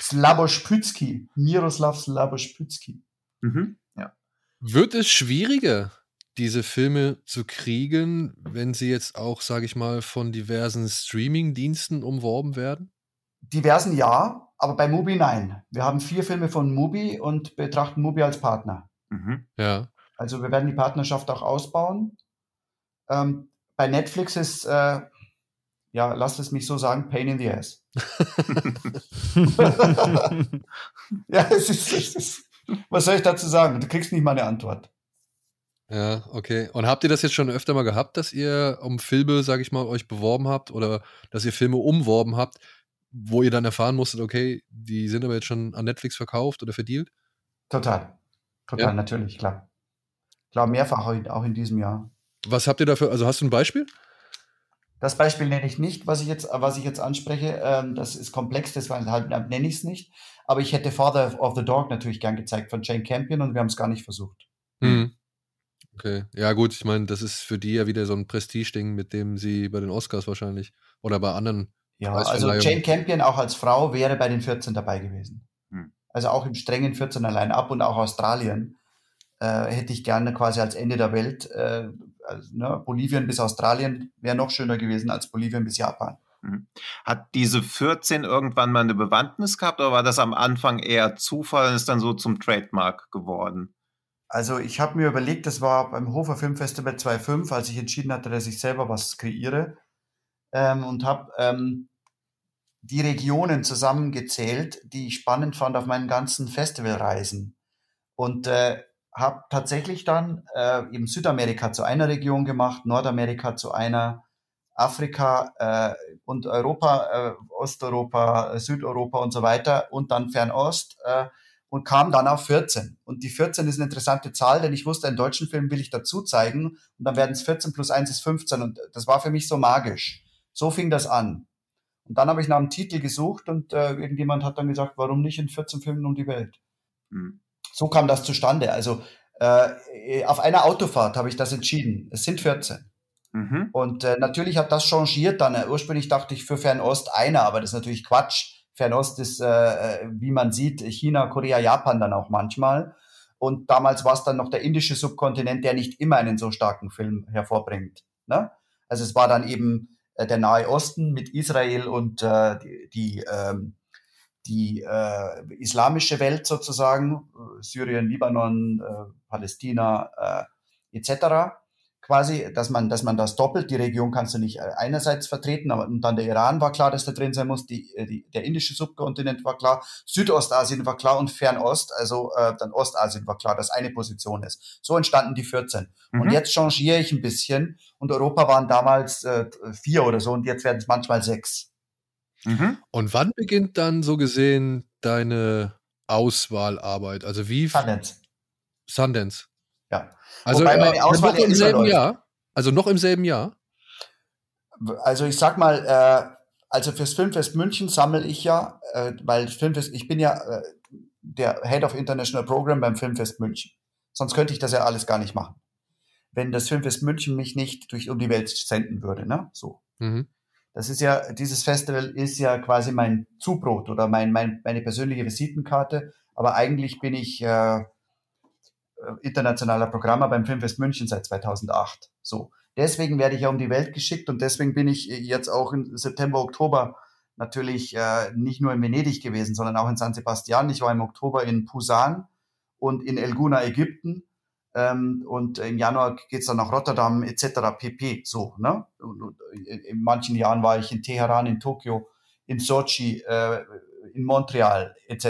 Slabospytski, Miroslav Slabospytski. Mhm, ja. Wird es schwieriger, diese Filme zu kriegen, wenn sie jetzt auch, sage ich mal, von diversen Streaming-Diensten umworben werden? Diversen ja, aber bei Mubi nein. Wir haben vier Filme von Mubi und betrachten Mubi als Partner. Mhm. Ja. Also wir werden die Partnerschaft auch ausbauen. Ähm, bei Netflix ist, äh, ja, lasst es mich so sagen, Pain in the Ass. ja, es ist, es ist, was soll ich dazu sagen? Du kriegst nicht mal eine Antwort. Ja, okay. Und habt ihr das jetzt schon öfter mal gehabt, dass ihr um Filme, sage ich mal, euch beworben habt oder dass ihr Filme umworben habt, wo ihr dann erfahren musstet, okay, die sind aber jetzt schon an Netflix verkauft oder verdealt? Total. Total, ja? natürlich, klar. Klar, mehrfach auch in diesem Jahr. Was habt ihr dafür? Also hast du ein Beispiel? Das Beispiel nenne ich nicht, was ich jetzt, was ich jetzt anspreche. Ähm, das ist komplex, deshalb nenne ich es nicht. Aber ich hätte Father of the Dog natürlich gern gezeigt von Jane Campion und wir haben es gar nicht versucht. Mhm. Okay, ja gut, ich meine, das ist für die ja wieder so ein Prestige-Ding, mit dem sie bei den Oscars wahrscheinlich oder bei anderen. Ja, also Jane Campion auch als Frau wäre bei den 14 dabei gewesen. Mhm. Also auch im strengen 14 allein ab und auch Australien äh, hätte ich gerne quasi als Ende der Welt äh, also, ne, Bolivien bis Australien wäre noch schöner gewesen als Bolivien bis Japan. Mhm. Hat diese 14 irgendwann mal eine Bewandtnis gehabt oder war das am Anfang eher Zufall und ist dann so zum Trademark geworden? Also ich habe mir überlegt, das war beim Hofer Filmfestival 2005, als ich entschieden hatte, dass ich selber was kreiere ähm, und habe ähm, die Regionen zusammengezählt, die ich spannend fand auf meinen ganzen Festivalreisen. Und äh, habe tatsächlich dann äh, eben Südamerika zu einer Region gemacht, Nordamerika zu einer, Afrika äh, und Europa, äh, Osteuropa, äh, Südeuropa und so weiter und dann Fernost äh, und kam dann auf 14. Und die 14 ist eine interessante Zahl, denn ich wusste, einen deutschen Film will ich dazu zeigen und dann werden es 14 plus 1 ist 15 und das war für mich so magisch. So fing das an. Und dann habe ich nach einem Titel gesucht und äh, irgendjemand hat dann gesagt, warum nicht in 14 Filmen um die Welt? Hm so kam das zustande. Also äh, auf einer Autofahrt habe ich das entschieden. Es sind 14. Mhm. Und äh, natürlich hat das changiert dann. Ursprünglich dachte ich für Fernost einer, aber das ist natürlich Quatsch. Fernost ist, äh, wie man sieht, China, Korea, Japan dann auch manchmal. Und damals war es dann noch der indische Subkontinent, der nicht immer einen so starken Film hervorbringt. Ne? Also es war dann eben äh, der Nahe Osten mit Israel und äh, die, die ähm, die äh, islamische Welt sozusagen, äh, Syrien, Libanon, äh, Palästina äh, etc. Quasi, dass man, dass man das doppelt. Die Region kannst du nicht äh, einerseits vertreten, aber und dann der Iran war klar, dass da drin sein muss. Die, äh, die, der indische Subkontinent war klar, Südostasien war klar und Fernost, also äh, dann Ostasien war klar, dass eine Position ist. So entstanden die 14. Mhm. Und jetzt changiere ich ein bisschen und Europa waren damals äh, vier oder so und jetzt werden es manchmal sechs. Mhm. Und wann beginnt dann so gesehen deine Auswahlarbeit? Also wie. Sundance. Sundance. Ja. Also Wobei meine Auswahl noch im selben Jahr. Also noch im selben Jahr. Also ich sag mal, äh, also fürs Filmfest München sammle ich ja, äh, weil Filmfest, ich bin ja äh, der Head of International Program beim Filmfest München. Sonst könnte ich das ja alles gar nicht machen. wenn das Filmfest München mich nicht durch um die Welt senden würde, ne? So. Mhm. Das ist ja, dieses Festival ist ja quasi mein Zubrot oder mein, mein, meine persönliche Visitenkarte. Aber eigentlich bin ich äh, internationaler Programmer beim Filmfest München seit 2008. So. Deswegen werde ich ja um die Welt geschickt und deswegen bin ich jetzt auch im September, Oktober natürlich äh, nicht nur in Venedig gewesen, sondern auch in San Sebastian. Ich war im Oktober in Pusan und in El Guna, Ägypten. Ähm, und im Januar geht's dann nach Rotterdam etc. pp. So, ne? Und, und in manchen Jahren war ich in Teheran, in Tokio, in Sochi, äh, in Montreal etc.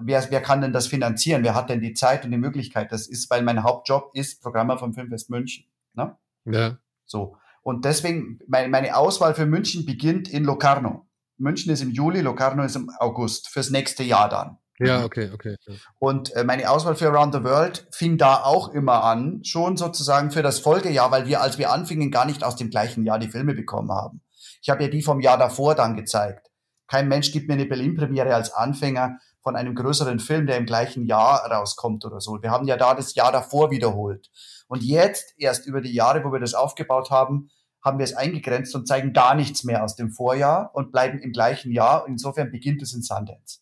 Wer, wer kann denn das finanzieren? Wer hat denn die Zeit und die Möglichkeit? Das ist, weil mein Hauptjob ist Programmer vom Filmfest München. Ne? Ja. So. Und deswegen, meine, meine Auswahl für München beginnt in Locarno. München ist im Juli, Locarno ist im August, fürs nächste Jahr dann. Ja, okay, okay. Und äh, meine Auswahl für Around the World fing da auch immer an, schon sozusagen für das Folgejahr, weil wir, als wir anfingen, gar nicht aus dem gleichen Jahr die Filme bekommen haben. Ich habe ja die vom Jahr davor dann gezeigt. Kein Mensch gibt mir eine Berlin-Premiere als Anfänger von einem größeren Film, der im gleichen Jahr rauskommt oder so. Wir haben ja da das Jahr davor wiederholt. Und jetzt, erst über die Jahre, wo wir das aufgebaut haben, haben wir es eingegrenzt und zeigen gar nichts mehr aus dem Vorjahr und bleiben im gleichen Jahr. Insofern beginnt es in Sundance.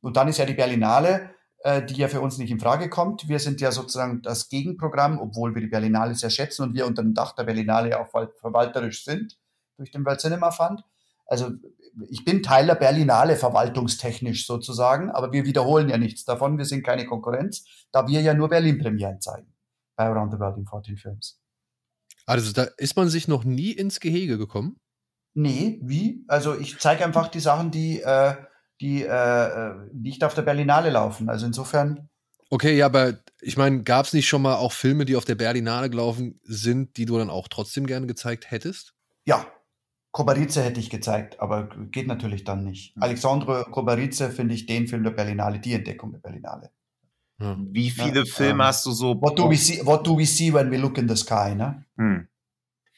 Und dann ist ja die Berlinale, äh, die ja für uns nicht in Frage kommt. Wir sind ja sozusagen das Gegenprogramm, obwohl wir die Berlinale sehr schätzen und wir unter dem Dach der Berlinale auch verwalterisch sind durch den World Cinema Fund. Also ich bin Teil der Berlinale verwaltungstechnisch sozusagen, aber wir wiederholen ja nichts davon. Wir sind keine Konkurrenz, da wir ja nur Berlin-Premieren zeigen bei Around the World in 14 Films. Also da ist man sich noch nie ins Gehege gekommen? Nee, wie? Also ich zeige einfach die Sachen, die äh, die äh, äh, nicht auf der Berlinale laufen. Also insofern. Okay, ja, aber ich meine, gab es nicht schon mal auch Filme, die auf der Berlinale gelaufen sind, die du dann auch trotzdem gerne gezeigt hättest? Ja, Kobarice hätte ich gezeigt, aber geht natürlich dann nicht. Mhm. Alexandre Kobarice finde ich den Film der Berlinale, die Entdeckung der Berlinale. Wie viele ja, Filme ähm, hast du so? What do, we see, what do we see when we look in the sky, ne? Hm.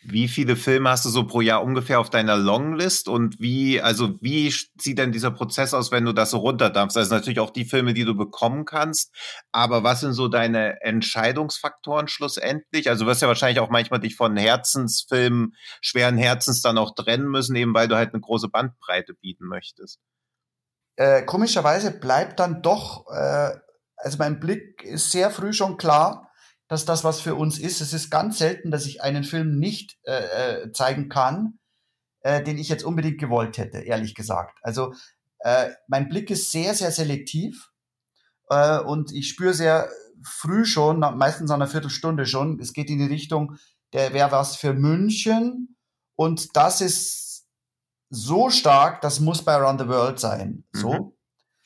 Wie viele Filme hast du so pro Jahr ungefähr auf deiner Longlist und wie, also wie sieht denn dieser Prozess aus, wenn du das so runterdampfst? Also natürlich auch die Filme, die du bekommen kannst, aber was sind so deine Entscheidungsfaktoren schlussendlich? Also du wirst ja wahrscheinlich auch manchmal dich von Herzensfilmen, schweren Herzens dann auch trennen müssen, eben weil du halt eine große Bandbreite bieten möchtest. Äh, komischerweise bleibt dann doch, äh, also mein Blick ist sehr früh schon klar, dass das was für uns ist. Es ist ganz selten, dass ich einen Film nicht äh, äh, zeigen kann, äh, den ich jetzt unbedingt gewollt hätte, ehrlich gesagt. Also äh, mein Blick ist sehr, sehr selektiv äh, und ich spüre sehr früh schon, meistens nach einer Viertelstunde schon, es geht in die Richtung, der wäre was für München und das ist so stark, das muss bei Around the World sein. So. Mhm.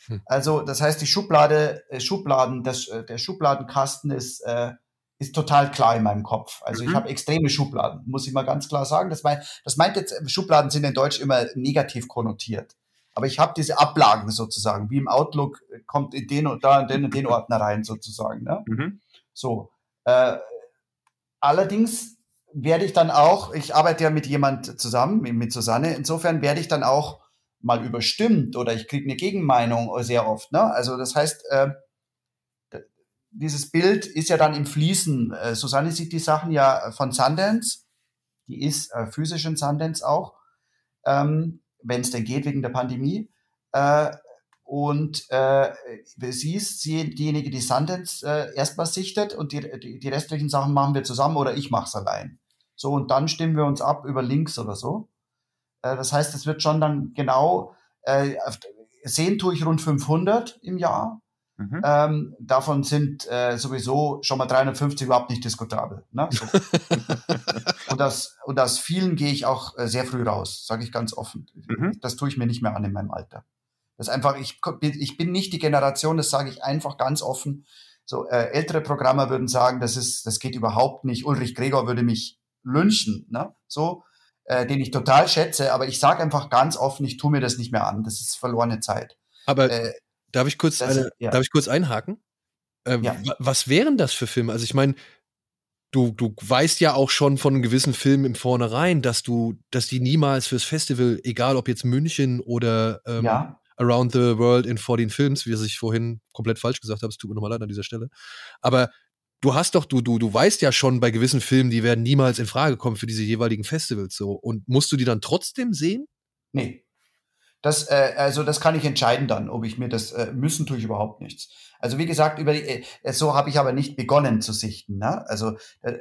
Hm. Also, das heißt, die Schublade, äh, Schubladen, das, äh, der Schubladenkasten ist äh, ist total klar in meinem Kopf. Also mhm. ich habe extreme Schubladen, muss ich mal ganz klar sagen. Das, mein, das meint jetzt, Schubladen sind in Deutsch immer negativ konnotiert. Aber ich habe diese Ablagen sozusagen, wie im Outlook kommt in den und da in den und den Ordner rein sozusagen. Ne? Mhm. So. Äh, allerdings werde ich dann auch, ich arbeite ja mit jemand zusammen, mit Susanne, insofern werde ich dann auch mal überstimmt oder ich kriege eine Gegenmeinung sehr oft. Ne? Also das heißt, äh, dieses Bild ist ja dann im Fließen. Äh, Susanne sieht die Sachen ja von Sundance. Die ist äh, physisch in Sundance auch, ähm, wenn es denn geht wegen der Pandemie. Äh, und äh, sie ist diejenige, die Sundance äh, erstmal sichtet und die, die, die restlichen Sachen machen wir zusammen oder ich mache es allein. So, und dann stimmen wir uns ab über Links oder so. Äh, das heißt, es wird schon dann genau, äh, sehen tue ich rund 500 im Jahr Mhm. Ähm, davon sind äh, sowieso schon mal 350 überhaupt nicht diskutabel. Ne? So. und, das, und aus vielen gehe ich auch äh, sehr früh raus, sage ich ganz offen. Mhm. Das tue ich mir nicht mehr an in meinem Alter. Das ist einfach, ich, ich bin nicht die Generation, das sage ich einfach ganz offen. So äh, ältere Programmer würden sagen, das ist, das geht überhaupt nicht. Ulrich Gregor würde mich lynchen, ne? So, äh, den ich total schätze, aber ich sage einfach ganz offen, ich tue mir das nicht mehr an. Das ist verlorene Zeit. Aber äh, Darf ich kurz, eine, ja. darf ich kurz einhaken? Äh, ja. Was wären das für Filme? Also ich meine, du, du weißt ja auch schon von gewissen Filmen im Vornherein, dass du, dass die niemals fürs Festival, egal ob jetzt München oder ähm, ja. Around the World in 14 Films, wie ich vorhin komplett falsch gesagt habe, es tut mir nochmal leid an dieser Stelle. Aber du hast doch, du, du, du weißt ja schon bei gewissen Filmen, die werden niemals in Frage kommen für diese jeweiligen Festivals so. Und musst du die dann trotzdem sehen? Nee. Das, äh, also das kann ich entscheiden dann, ob ich mir das äh, müssen tue ich überhaupt nichts. Also wie gesagt, über die, äh, so habe ich aber nicht begonnen zu sichten. Ne? Also äh,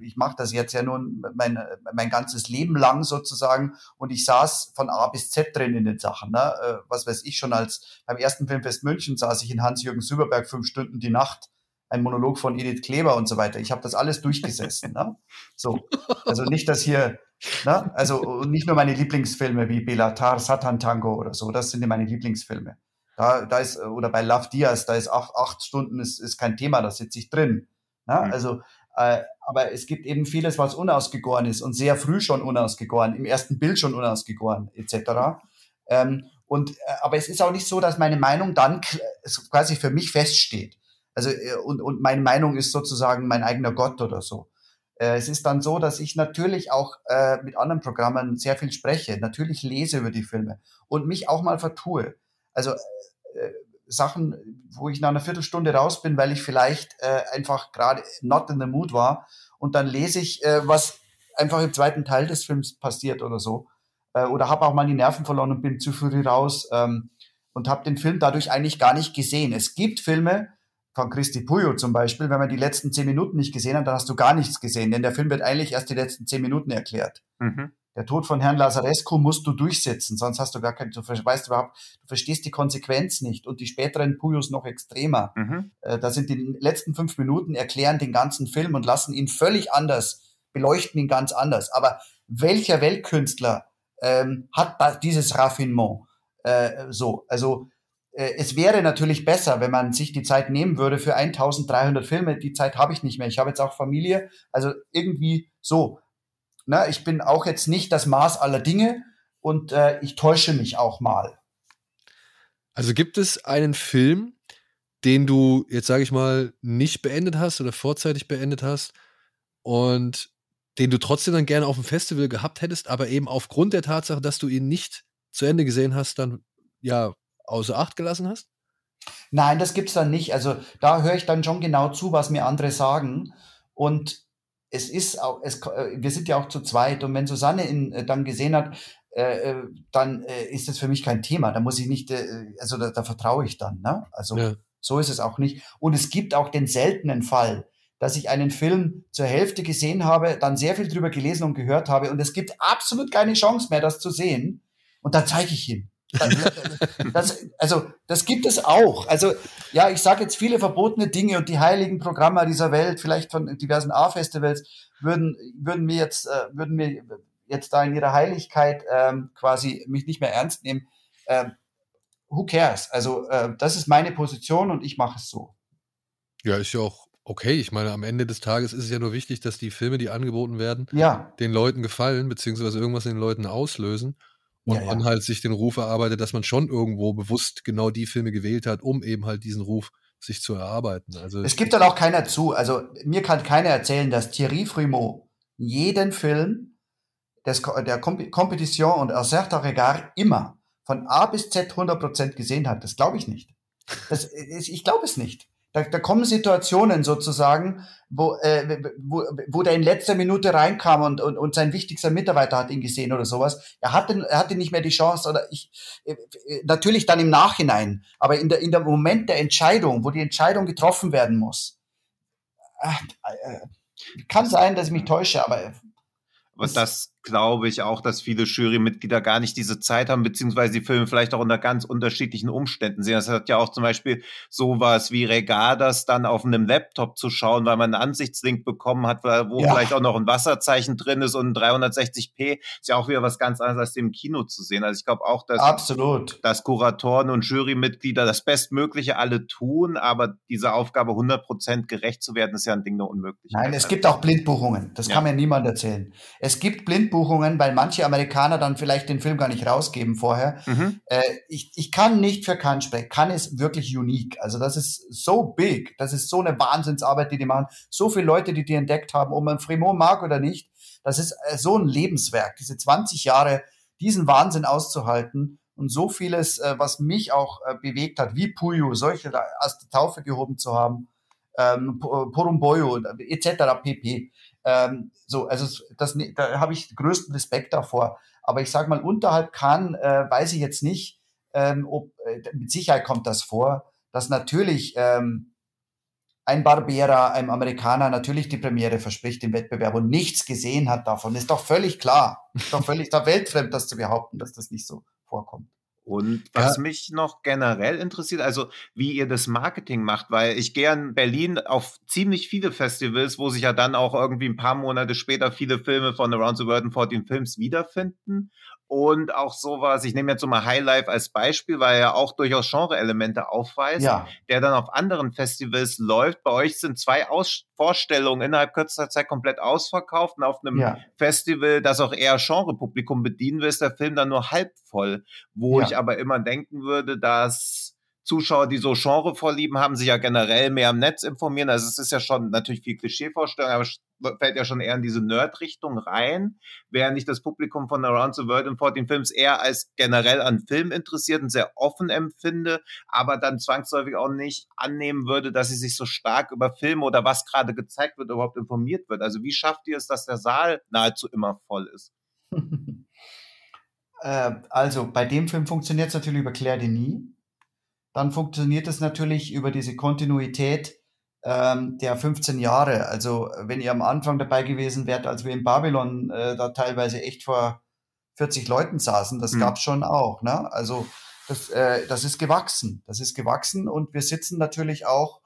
ich mache das jetzt ja nun mein, mein ganzes Leben lang sozusagen und ich saß von A bis Z drin in den Sachen. Ne? Äh, was weiß ich schon als beim ersten Filmfest München saß ich in Hans-Jürgen Süberberg fünf Stunden die Nacht ein Monolog von Edith Kleber und so weiter. Ich habe das alles durchgesessen. ne? So, also nicht, dass hier, ne? also nicht nur meine Lieblingsfilme wie Belatar, Satan Tango oder so, das sind meine Lieblingsfilme. Da, da ist, oder bei Love Diaz, da ist acht, acht Stunden ist, ist kein Thema, da sitze ich drin. Ne? Mhm. Also, äh, aber es gibt eben vieles, was unausgegoren ist und sehr früh schon unausgegoren, im ersten Bild schon unausgegoren, etc. Ähm, und, äh, aber es ist auch nicht so, dass meine Meinung dann quasi für mich feststeht. Also, äh, und, und meine Meinung ist sozusagen mein eigener Gott oder so. Äh, es ist dann so, dass ich natürlich auch äh, mit anderen Programmen sehr viel spreche, natürlich lese über die Filme und mich auch mal vertue. Also äh, Sachen, wo ich nach einer Viertelstunde raus bin, weil ich vielleicht äh, einfach gerade not in the mood war und dann lese ich, äh, was einfach im zweiten Teil des Films passiert oder so. Äh, oder habe auch mal die Nerven verloren und bin zu früh raus ähm, und habe den Film dadurch eigentlich gar nicht gesehen. Es gibt Filme, von Christi Puyo zum Beispiel, wenn man die letzten zehn Minuten nicht gesehen hat, dann hast du gar nichts gesehen, denn der Film wird eigentlich erst die letzten zehn Minuten erklärt. Mhm. Der Tod von Herrn Lazarescu musst du durchsetzen, sonst hast du gar kein, du weißt überhaupt, du verstehst die Konsequenz nicht und die späteren Puyos noch extremer. Mhm. Äh, da sind die letzten fünf Minuten erklären den ganzen Film und lassen ihn völlig anders, beleuchten ihn ganz anders. Aber welcher Weltkünstler ähm, hat dieses Raffinement? Äh, so, also es wäre natürlich besser, wenn man sich die Zeit nehmen würde für 1300 Filme. Die Zeit habe ich nicht mehr. Ich habe jetzt auch Familie. Also irgendwie so. Na, ich bin auch jetzt nicht das Maß aller Dinge und äh, ich täusche mich auch mal. Also gibt es einen Film, den du jetzt sage ich mal nicht beendet hast oder vorzeitig beendet hast und den du trotzdem dann gerne auf dem Festival gehabt hättest, aber eben aufgrund der Tatsache, dass du ihn nicht zu Ende gesehen hast, dann ja außer Acht gelassen hast? Nein, das gibt es dann nicht. Also da höre ich dann schon genau zu, was mir andere sagen. Und es ist auch, es, äh, wir sind ja auch zu zweit. Und wenn Susanne ihn äh, dann gesehen hat, äh, äh, dann äh, ist das für mich kein Thema. Da muss ich nicht, äh, also da, da vertraue ich dann. Ne? Also ja. so ist es auch nicht. Und es gibt auch den seltenen Fall, dass ich einen Film zur Hälfte gesehen habe, dann sehr viel drüber gelesen und gehört habe und es gibt absolut keine Chance mehr, das zu sehen. Und dann zeige ich ihn. Das, also, das gibt es auch. Also, ja, ich sage jetzt viele verbotene Dinge und die heiligen Programme dieser Welt, vielleicht von diversen A-Festivals, würden, würden mir jetzt, äh, würden mir jetzt da in ihrer Heiligkeit ähm, quasi mich nicht mehr ernst nehmen. Ähm, who cares? Also, äh, das ist meine Position und ich mache es so. Ja, ist ja auch okay. Ich meine, am Ende des Tages ist es ja nur wichtig, dass die Filme, die angeboten werden, ja. den Leuten gefallen, beziehungsweise irgendwas in den Leuten auslösen und ja, ja. man halt sich den Ruf erarbeitet, dass man schon irgendwo bewusst genau die Filme gewählt hat, um eben halt diesen Ruf sich zu erarbeiten. Also es gibt dann auch keiner zu. Also mir kann keiner erzählen, dass Thierry Frémaux jeden Film des, der Competition und Un certain regard immer von A bis Z 100% gesehen hat. Das glaube ich nicht. Das, ich glaube es nicht. Da, da kommen Situationen sozusagen, wo, äh, wo, wo der in letzter Minute reinkam und, und, und sein wichtigster Mitarbeiter hat ihn gesehen oder sowas. Er hatte, er hatte nicht mehr die Chance oder ich, äh, natürlich dann im Nachhinein, aber in der, in der Moment der Entscheidung, wo die Entscheidung getroffen werden muss. Äh, äh, kann sein, dass ich mich täusche, aber und das glaube ich auch, dass viele Jurymitglieder gar nicht diese Zeit haben, beziehungsweise die Filme vielleicht auch unter ganz unterschiedlichen Umständen sehen. Das hat ja auch zum Beispiel sowas wie Regadas dann auf einem Laptop zu schauen, weil man einen Ansichtslink bekommen hat, wo ja. vielleicht auch noch ein Wasserzeichen drin ist und 360p ist ja auch wieder was ganz anderes als im Kino zu sehen. Also ich glaube auch, dass, Absolut. dass Kuratoren und Jurymitglieder das Bestmögliche alle tun, aber diese Aufgabe 100% gerecht zu werden, ist ja ein Ding der Unmöglichkeit. Nein, es gibt auch Blindbuchungen. Das ja. kann mir niemand erzählen. Es gibt Blindbuchungen, weil manche Amerikaner dann vielleicht den Film gar nicht rausgeben vorher. Mhm. Äh, ich, ich kann nicht für Cannes sprechen. Cannes ist wirklich unique. Also das ist so big. Das ist so eine Wahnsinnsarbeit, die die machen. So viele Leute, die die entdeckt haben, ob man Fremont mag oder nicht. Das ist äh, so ein Lebenswerk. Diese 20 Jahre, diesen Wahnsinn auszuhalten und so vieles, äh, was mich auch äh, bewegt hat, wie Puyo, solche aus der Taufe gehoben zu haben. ähm, Porumboyo etc. pp. Ähm, so, also das, da habe ich größten Respekt davor. Aber ich sage mal, unterhalb kann, äh, weiß ich jetzt nicht, ähm, ob, äh, mit Sicherheit kommt das vor, dass natürlich ähm, ein Barberer, ein Amerikaner natürlich die Premiere verspricht im Wettbewerb und nichts gesehen hat davon. Ist doch völlig klar. Ist doch völlig da weltfremd, das zu behaupten, dass das nicht so vorkommt. Und was ja. mich noch generell interessiert, also wie ihr das Marketing macht, weil ich gehe in Berlin auf ziemlich viele Festivals, wo sich ja dann auch irgendwie ein paar Monate später viele Filme von Around the World in 14 Films wiederfinden und auch sowas, ich nehme jetzt so mal Highlife als Beispiel, weil er auch durchaus Genre-Elemente aufweist, ja. der dann auf anderen Festivals läuft. Bei euch sind zwei Aus Vorstellungen innerhalb kürzester Zeit komplett ausverkauft und auf einem ja. Festival, das auch eher Genre-Publikum bedienen will, ist der Film dann nur halb voll, wo ja. ich aber immer denken würde, dass Zuschauer, die so Genre vorlieben haben, sich ja generell mehr im Netz informieren. Also es ist ja schon natürlich viel Klischeevorstellung, aber fällt ja schon eher in diese Nerd-Richtung rein, während ich das Publikum von Around the World in 14 Films eher als generell an Film interessiert und sehr offen empfinde, aber dann zwangsläufig auch nicht annehmen würde, dass sie sich so stark über Filme oder was gerade gezeigt wird, überhaupt informiert wird. Also wie schafft ihr es, dass der Saal nahezu immer voll ist? Äh, also bei dem Film funktioniert es natürlich über Claire Denis. Dann funktioniert es natürlich über diese Kontinuität ähm, der 15 Jahre. Also wenn ihr am Anfang dabei gewesen wärt, als wir in Babylon äh, da teilweise echt vor 40 Leuten saßen, das mhm. gab's schon auch. Ne? Also das, äh, das ist gewachsen. Das ist gewachsen und wir sitzen natürlich auch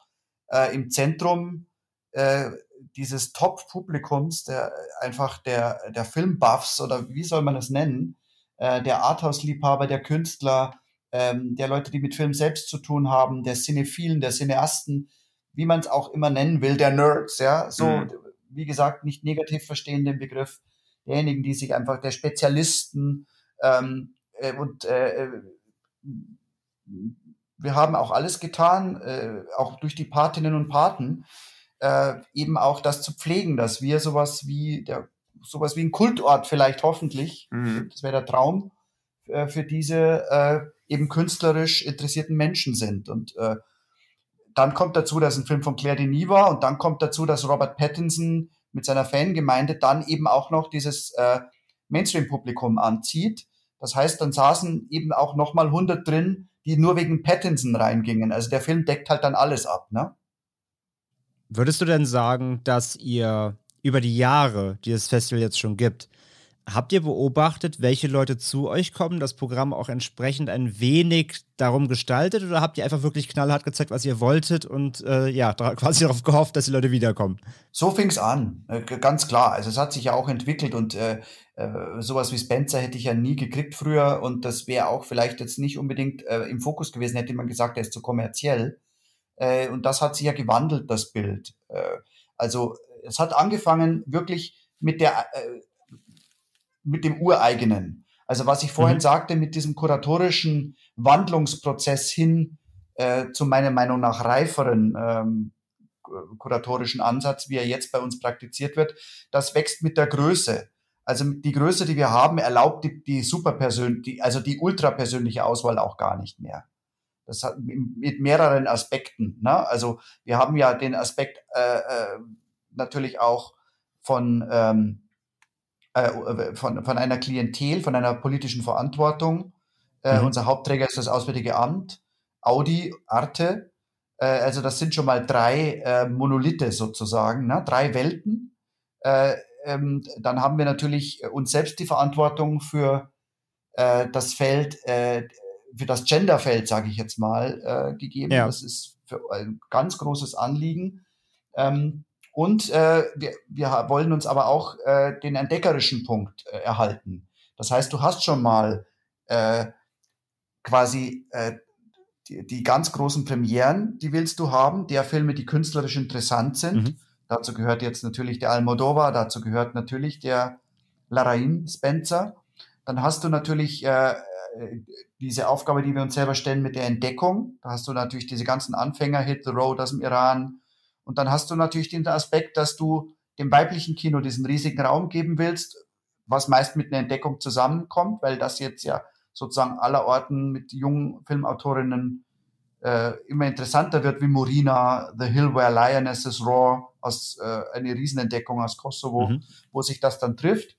äh, im Zentrum äh, dieses Top-Publikums, der einfach der, der Filmbuffs oder wie soll man es nennen, äh, der Arthouse-Liebhaber, der Künstler, ähm, der Leute, die mit Film selbst zu tun haben, der Cinephilen, der Cineasten, wie man es auch immer nennen will, der Nerds, ja, so, mhm. wie gesagt, nicht negativ verstehen den Begriff, derjenigen, die sich einfach, der Spezialisten, ähm, äh, und äh, äh, wir haben auch alles getan, äh, auch durch die Patinnen und Paten, äh, eben auch das zu pflegen, dass wir sowas wie der sowas wie ein Kultort vielleicht hoffentlich, mhm. das wäre der Traum, äh, für diese äh, eben künstlerisch interessierten Menschen sind. Und äh, dann kommt dazu, dass ein Film von Claire Denis war und dann kommt dazu, dass Robert Pattinson mit seiner Fangemeinde dann eben auch noch dieses äh, Mainstream-Publikum anzieht. Das heißt, dann saßen eben auch nochmal 100 drin, die nur wegen Pattinson reingingen. Also der Film deckt halt dann alles ab, ne? Würdest du denn sagen, dass ihr über die Jahre, die das Festival jetzt schon gibt, Habt ihr beobachtet, welche Leute zu euch kommen, das Programm auch entsprechend ein wenig darum gestaltet oder habt ihr einfach wirklich knallhart gezeigt, was ihr wolltet und äh, ja, quasi darauf gehofft, dass die Leute wiederkommen? So fing es an, äh, ganz klar. Also es hat sich ja auch entwickelt und äh, äh, sowas wie Spencer hätte ich ja nie gekriegt früher und das wäre auch vielleicht jetzt nicht unbedingt äh, im Fokus gewesen, hätte man gesagt, er ist zu kommerziell. Und das hat sich ja gewandelt, das Bild. Also es hat angefangen wirklich mit der mit dem Ureigenen. Also was ich vorhin mhm. sagte, mit diesem kuratorischen Wandlungsprozess hin äh, zu meiner Meinung nach reiferen ähm, kuratorischen Ansatz, wie er jetzt bei uns praktiziert wird, das wächst mit der Größe. Also die Größe, die wir haben, erlaubt die, die superpersönliche, also die ultrapersönliche Auswahl auch gar nicht mehr. Das hat mit mehreren Aspekten. Ne? Also wir haben ja den Aspekt äh, äh, natürlich auch von ähm, äh, von, von einer Klientel, von einer politischen Verantwortung. Äh, mhm. Unser Hauptträger ist das Auswärtige Amt, Audi, Arte. Äh, also das sind schon mal drei äh, Monolithe sozusagen, ne? drei Welten. Äh, ähm, dann haben wir natürlich uns selbst die Verantwortung für das Feld, für das Genderfeld, sage ich jetzt mal, gegeben. Ja. Das ist für ein ganz großes Anliegen. Ähm, und äh, wir, wir wollen uns aber auch äh, den entdeckerischen Punkt äh, erhalten. Das heißt, du hast schon mal äh, quasi äh, die, die ganz großen Premieren, die willst du haben, der Filme, die künstlerisch interessant sind. Mhm. Dazu gehört jetzt natürlich der Almodovar, dazu gehört natürlich der Larain Spencer. Dann hast du natürlich äh, diese Aufgabe, die wir uns selber stellen mit der Entdeckung. Da hast du natürlich diese ganzen Anfänger, Hit the Road aus dem Iran, und dann hast du natürlich den Aspekt, dass du dem weiblichen Kino diesen riesigen Raum geben willst, was meist mit einer Entdeckung zusammenkommt, weil das jetzt ja sozusagen allerorten mit jungen Filmautorinnen äh, immer interessanter wird, wie Morina, The Hill Where Lionesses Roar, aus, äh, eine Riesenentdeckung aus Kosovo, mhm. wo sich das dann trifft.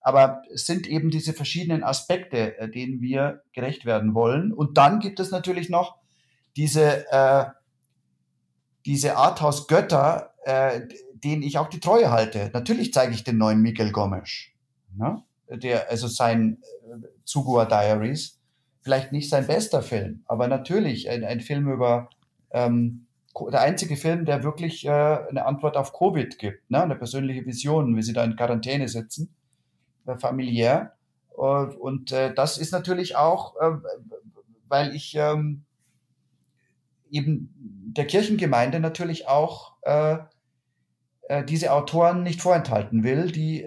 Aber es sind eben diese verschiedenen Aspekte, äh, denen wir gerecht werden wollen. Und dann gibt es natürlich noch diese, äh, diese Arthouse-Götter, äh, denen ich auch die Treue halte. Natürlich zeige ich den neuen Miguel Gomes, ne? der, also sein äh, Zugua Diaries. Vielleicht nicht sein bester Film, aber natürlich ein, ein Film über ähm, der einzige Film, der wirklich äh, eine Antwort auf Covid gibt, ne? eine persönliche Vision, wie sie da in Quarantäne sitzen äh, familiär. Äh, und äh, das ist natürlich auch, weil ich ähm, eben der Kirchengemeinde natürlich auch diese Autoren nicht vorenthalten will, die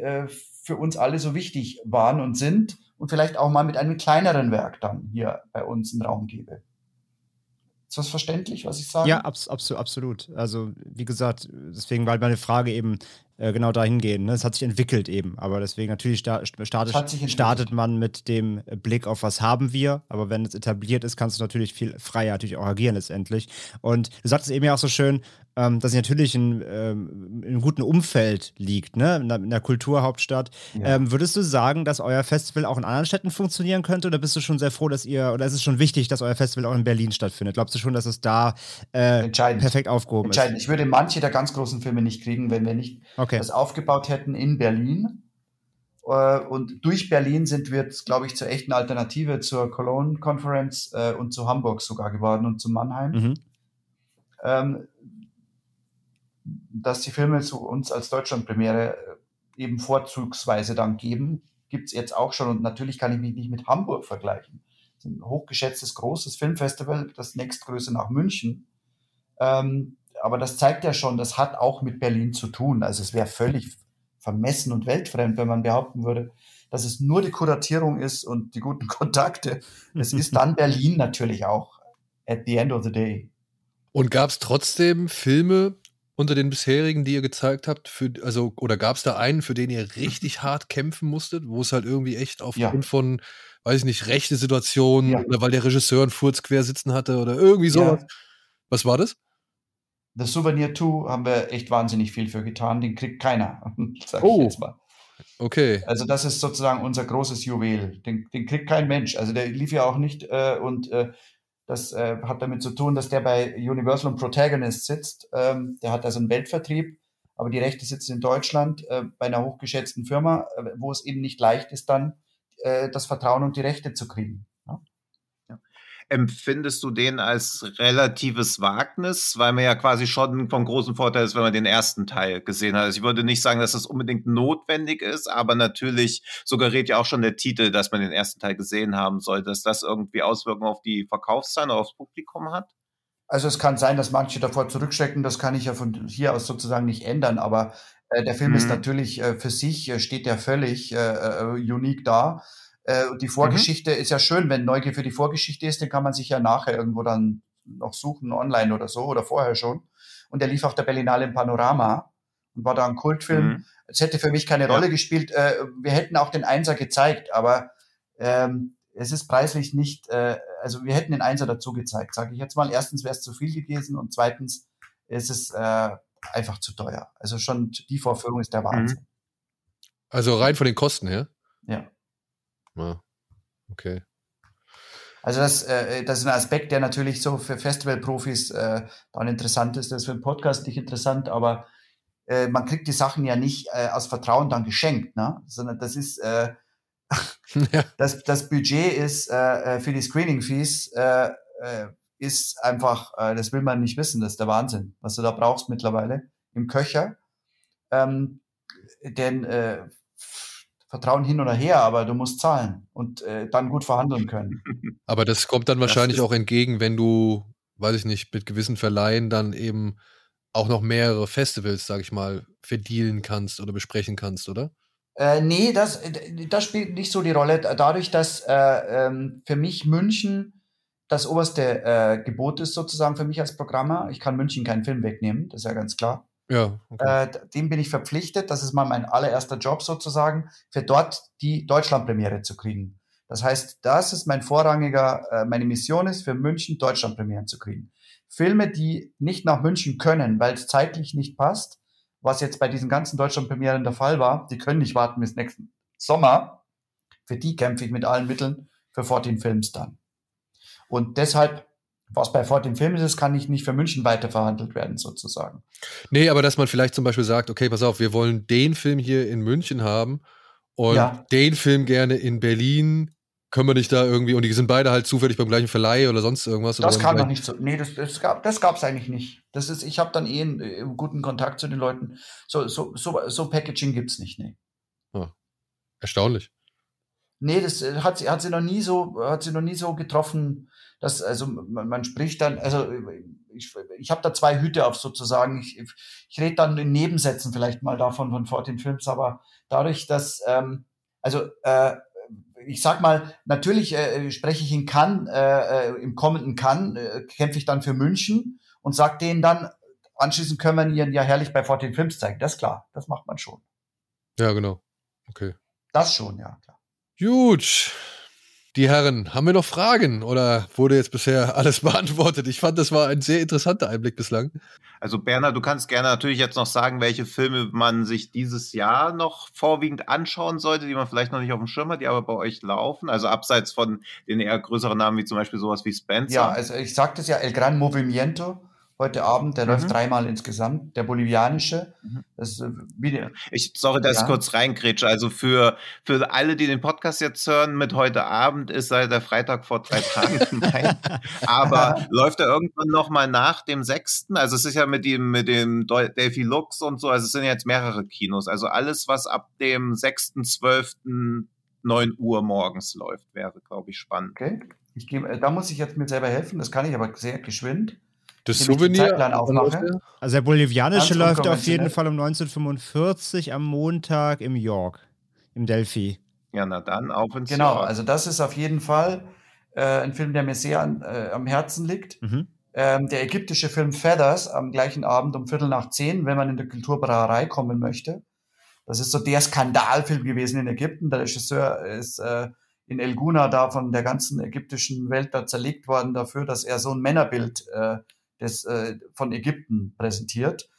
für uns alle so wichtig waren und sind und vielleicht auch mal mit einem kleineren Werk dann hier bei uns einen Raum gebe. Ist das verständlich, was ich sage? Ja, abs absolut. Also, wie gesagt, deswegen war meine Frage eben äh, genau dahin gehen. Ne? Es hat sich entwickelt eben. Aber deswegen natürlich sta startet, startet man mit dem Blick auf, was haben wir. Aber wenn es etabliert ist, kannst du natürlich viel freier natürlich auch agieren letztendlich. Und du sagtest eben ja auch so schön, ähm, dass sie natürlich in, ähm, in einem guten Umfeld liegt, ne? in, der, in der Kulturhauptstadt. Ja. Ähm, würdest du sagen, dass euer Festival auch in anderen Städten funktionieren könnte oder bist du schon sehr froh, dass ihr, oder ist es schon wichtig, dass euer Festival auch in Berlin stattfindet? Glaubst du schon, dass es da äh, perfekt aufgehoben Entscheidend. ist? Ich würde manche der ganz großen Filme nicht kriegen, wenn wir nicht okay. Das aufgebaut hätten in Berlin. Äh, und durch Berlin sind wir, glaube ich, zur echten Alternative zur Cologne Conference äh, und zu Hamburg sogar geworden und zu Mannheim. Mhm. Ähm, dass die Filme zu uns als Deutschlandpremiere äh, eben vorzugsweise dann geben, gibt es jetzt auch schon. Und natürlich kann ich mich nicht mit Hamburg vergleichen. Das ist ein hochgeschätztes, großes Filmfestival, das nächstgrößte nach München. Ähm, aber das zeigt ja schon, das hat auch mit Berlin zu tun. Also es wäre völlig vermessen und weltfremd, wenn man behaupten würde, dass es nur die Kuratierung ist und die guten Kontakte. Es ist dann Berlin natürlich auch at the end of the day. Und gab es trotzdem Filme, unter den bisherigen, die ihr gezeigt habt, für, also, oder gab es da einen, für den ihr richtig hart kämpfen musstet, wo es halt irgendwie echt aufgrund ja. von, weiß ich nicht, rechte Situationen ja. oder weil der Regisseur einen Furz quer sitzen hatte oder irgendwie sowas? Ja. Was war das? The Souvenir 2 haben wir echt wahnsinnig viel für getan. Den kriegt keiner, sag oh. ich jetzt mal. Okay. Also das ist sozusagen unser großes Juwel. Den, den kriegt kein Mensch. Also der lief ja auch nicht äh, und äh, das äh, hat damit zu tun, dass der bei Universal und Protagonist sitzt. Ähm, der hat also einen Weltvertrieb, aber die Rechte sitzen in Deutschland äh, bei einer hochgeschätzten Firma, äh, wo es eben nicht leicht ist, dann äh, das Vertrauen und die Rechte zu kriegen. Empfindest du den als relatives Wagnis, weil man ja quasi schon von großem Vorteil ist, wenn man den ersten Teil gesehen hat? Also ich würde nicht sagen, dass das unbedingt notwendig ist, aber natürlich suggeriert ja auch schon der Titel, dass man den ersten Teil gesehen haben soll, dass das irgendwie Auswirkungen auf die Verkaufszahlen oder aufs Publikum hat? Also es kann sein, dass manche davor zurückschrecken, das kann ich ja von hier aus sozusagen nicht ändern, aber äh, der Film mhm. ist natürlich äh, für sich, äh, steht der völlig äh, äh, unique da. Äh, die Vorgeschichte mhm. ist ja schön, wenn Neugier für die Vorgeschichte ist, den kann man sich ja nachher irgendwo dann noch suchen, online oder so, oder vorher schon. Und der lief auf der Berlinale im Panorama und war da ein Kultfilm. Mhm. Es hätte für mich keine ja. Rolle gespielt. Äh, wir hätten auch den Einser gezeigt, aber ähm, es ist preislich nicht, äh, also wir hätten den Einser dazu gezeigt, sage ich jetzt mal. Erstens wäre es zu viel gewesen und zweitens ist es äh, einfach zu teuer. Also schon die Vorführung ist der mhm. Wahnsinn. Also rein von den Kosten her? Ja. Ja. Okay. Also das, äh, das ist ein Aspekt, der natürlich so für Festivalprofis äh, dann interessant ist. Das ist für einen Podcast nicht interessant, aber äh, man kriegt die Sachen ja nicht äh, aus Vertrauen dann geschenkt, ne? sondern das ist äh, ja. das, das Budget ist äh, äh für die Screening-Fees äh, äh, ist einfach, äh, das will man nicht wissen, das ist der Wahnsinn, was du da brauchst mittlerweile im Köcher. Ähm, denn äh, Vertrauen hin oder her, aber du musst zahlen und äh, dann gut verhandeln können. Aber das kommt dann wahrscheinlich auch entgegen, wenn du, weiß ich nicht, mit gewissen Verleihen dann eben auch noch mehrere Festivals, sag ich mal, verdealen kannst oder besprechen kannst, oder? Äh, nee, das, das spielt nicht so die Rolle. Dadurch, dass äh, ähm, für mich München das oberste äh, Gebot ist, sozusagen für mich als Programmer. Ich kann München keinen Film wegnehmen, das ist ja ganz klar. Ja. Okay. Äh, dem bin ich verpflichtet. Das ist mal mein allererster Job sozusagen, für dort die Deutschlandpremiere zu kriegen. Das heißt, das ist mein vorrangiger, äh, meine Mission ist, für München Deutschland-Premieren zu kriegen. Filme, die nicht nach München können, weil es zeitlich nicht passt, was jetzt bei diesen ganzen Deutschland-Premieren der Fall war, die können nicht warten bis nächsten Sommer. Für die kämpfe ich mit allen Mitteln für 14 Films dann. Und deshalb, was bei 14 Films ist, kann ich nicht für München weiterverhandelt werden, sozusagen. Nee, aber dass man vielleicht zum Beispiel sagt, okay, pass auf, wir wollen den Film hier in München haben und ja. den Film gerne in Berlin. Können wir nicht da irgendwie, und die sind beide halt zufällig beim gleichen Verleih oder sonst irgendwas? Das kam noch nicht so. Nee, das, das gab das gab's eigentlich nicht. Das ist, ich habe dann eh einen, einen, äh, guten Kontakt zu den Leuten. So, so, so, so Packaging gibt's nicht, nee. Ah, erstaunlich. Nee, das äh, hat sie, hat sie noch nie so, hat sie noch nie so getroffen, dass, also man, man spricht dann, also ich, ich habe da zwei Hüte auf sozusagen. Ich, ich rede dann in Nebensätzen vielleicht mal davon von 14 Films, aber dadurch, dass, ähm, also äh, ich sag mal, natürlich äh, spreche ich in Cannes, äh, äh im kommenden Cannes, äh, kämpfe ich dann für München und sag denen dann, anschließend können wir ihn ja herrlich bei 14 Films zeigen. Das ist klar, das macht man schon. Ja, genau. Okay. Das schon, ja, klar. Gut. Die Herren, haben wir noch Fragen oder wurde jetzt bisher alles beantwortet? Ich fand, das war ein sehr interessanter Einblick bislang. Also Bernhard, du kannst gerne natürlich jetzt noch sagen, welche Filme man sich dieses Jahr noch vorwiegend anschauen sollte, die man vielleicht noch nicht auf dem Schirm hat, die aber bei euch laufen. Also abseits von den eher größeren Namen wie zum Beispiel sowas wie Spencer. Ja, also ich sagte es ja, El Gran Movimiento heute Abend. Der mhm. läuft dreimal insgesamt. Der bolivianische. Mhm. Das ist wieder. Ich, sorry, dass ja. ich kurz reingrätsche. Also für, für alle, die den Podcast jetzt hören, mit heute Abend ist seit der Freitag vor drei Tagen gemeint. Aber läuft er irgendwann nochmal nach dem sechsten? Also es ist ja mit dem, mit dem Delphi Lux und so. Also es sind jetzt mehrere Kinos. Also alles, was ab dem sechsten, zwölften 9 Uhr morgens läuft, wäre, glaube ich, spannend. Okay. Ich gebe, da muss ich jetzt mir selber helfen, das kann ich aber sehr geschwind. Das Souvenir. Also der bolivianische läuft auf jeden Fall um 1945 am Montag im York, im Delphi. Ja, na dann, auf ins Genau, York. also das ist auf jeden Fall äh, ein Film, der mir sehr an, äh, am Herzen liegt. Mhm. Ähm, der ägyptische Film Feathers am gleichen Abend um Viertel nach zehn, wenn man in der Kulturbrauerei kommen möchte. Das ist so der Skandalfilm gewesen in Ägypten. Der Regisseur ist äh, in El Guna da von der ganzen ägyptischen Welt da zerlegt worden dafür, dass er so ein Männerbild äh, des, äh, von Ägypten präsentiert.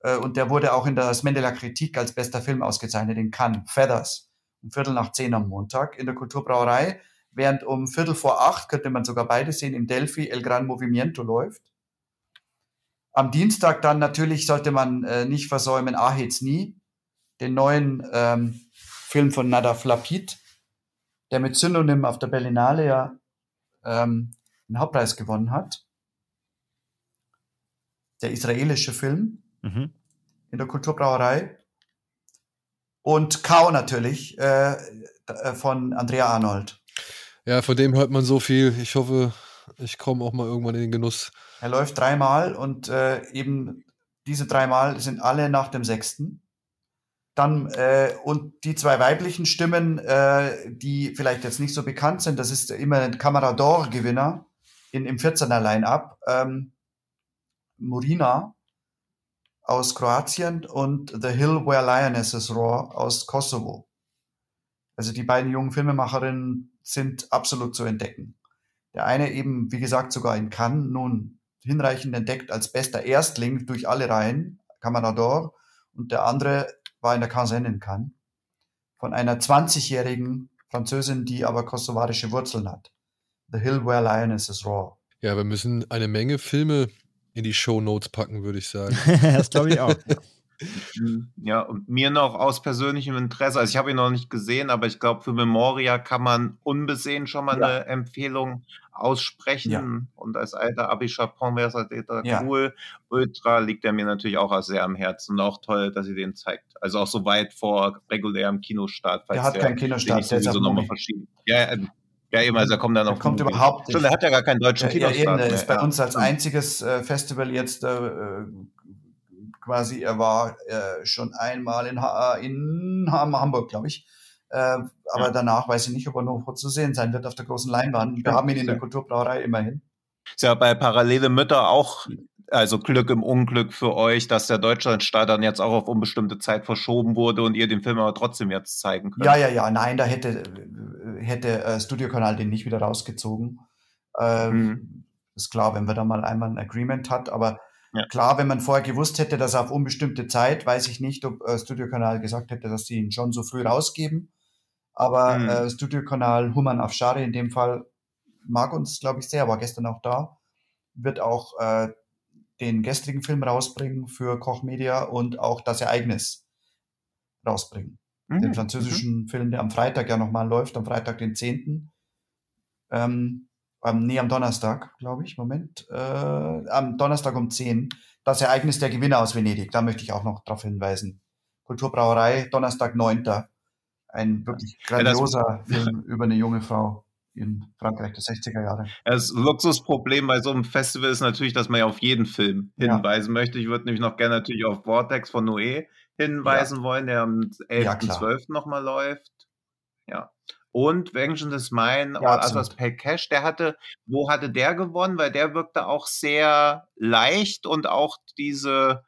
Äh, und der wurde auch in der Mendela Kritik als bester Film ausgezeichnet in Cannes. Feathers. Um Viertel nach zehn am Montag in der Kulturbrauerei. Während um Viertel vor acht, könnte man sogar beide sehen, im Delphi El Gran Movimiento läuft. Am Dienstag dann natürlich sollte man äh, nicht versäumen Ahets Nie, den neuen ähm, Film von Nada Flapid, der mit Synonym auf der Berlinale ja ähm, den Hauptpreis gewonnen hat der israelische Film mhm. in der Kulturbrauerei. Und Kau natürlich äh, äh, von Andrea Arnold. Ja, von dem hört man so viel. Ich hoffe, ich komme auch mal irgendwann in den Genuss. Er läuft dreimal und äh, eben diese dreimal sind alle nach dem sechsten. Dann äh, und die zwei weiblichen Stimmen, äh, die vielleicht jetzt nicht so bekannt sind, das ist immer ein Camarador-Gewinner in, im 14er Line-Up. Ähm, Murina aus Kroatien und The Hill Where Lionesses Roar aus Kosovo. Also die beiden jungen Filmemacherinnen sind absolut zu entdecken. Der eine eben, wie gesagt, sogar in Cannes nun hinreichend entdeckt als bester Erstling durch alle Reihen, Camanador, und der andere war in der Quinzaine in Cannes, von einer 20-jährigen Französin, die aber kosovarische Wurzeln hat. The Hill Where Lionesses Roar. Ja, wir müssen eine Menge Filme in die Show Notes packen, würde ich sagen. das glaube ich auch. Ja, und mir noch aus persönlichem Interesse, also ich habe ihn noch nicht gesehen, aber ich glaube, für Memoria kann man unbesehen schon mal ja. eine Empfehlung aussprechen. Ja. Und als alter Abi-Chapon-Versatäter ja. cool. Ultra liegt er mir natürlich auch sehr am Herzen und auch toll, dass sie den zeigt. Also auch so weit vor regulärem Kinostart. Falls der hat keinen Kinostart, der ist nochmal verschieben. Ja, ja, eben, also er kommt dann auf. kommt überhaupt nicht. Stimmt, er hat ja gar keinen deutschen Kinostart. Ja, eben, er ist bei uns als einziges äh, Festival jetzt äh, quasi, er war äh, schon einmal in, ha in Hamburg, glaube ich. Äh, aber ja. danach weiß ich nicht, ob er noch zu sehen sein wird auf der großen Leinwand. Wir haben ihn in der Kulturbrauerei immerhin. Ist ja bei Parallele Mütter auch also Glück im Unglück für euch, dass der Deutschlandstart dann jetzt auch auf unbestimmte Zeit verschoben wurde und ihr den Film aber trotzdem jetzt zeigen könnt. Ja, ja, ja, nein, da hätte hätte äh, Studiokanal den nicht wieder rausgezogen. Ähm, mhm. Ist klar, wenn wir da mal einmal ein Agreement hat, aber ja. klar, wenn man vorher gewusst hätte, dass er auf unbestimmte Zeit, weiß ich nicht, ob äh, Studiokanal gesagt hätte, dass sie ihn schon so früh rausgeben. Aber mhm. äh, Studiokanal Human Afshari in dem Fall mag uns, glaube ich, sehr, war gestern auch da, wird auch äh, den gestrigen Film rausbringen für Koch Media und auch das Ereignis rausbringen. Mhm. Den französischen mhm. Film, der am Freitag ja nochmal läuft, am Freitag, den 10. Ähm, ähm, nee, am Donnerstag, glaube ich, Moment. Äh, am Donnerstag um 10. Das Ereignis der Gewinner aus Venedig, da möchte ich auch noch darauf hinweisen. Kulturbrauerei, Donnerstag 9. Ein wirklich grandioser ja, Film über eine junge Frau in Frankreich der 60er Jahre. Das Luxusproblem bei so einem Festival ist natürlich, dass man ja auf jeden Film hinweisen ja. möchte. Ich würde nämlich noch gerne natürlich auf Vortex von Noé hinweisen ja. wollen, der am 11.12. Ja, nochmal läuft. Ja. Und Vengeance is Mine, ja, also das Pay Cash, der hatte, wo hatte der gewonnen? Weil der wirkte auch sehr leicht und auch diese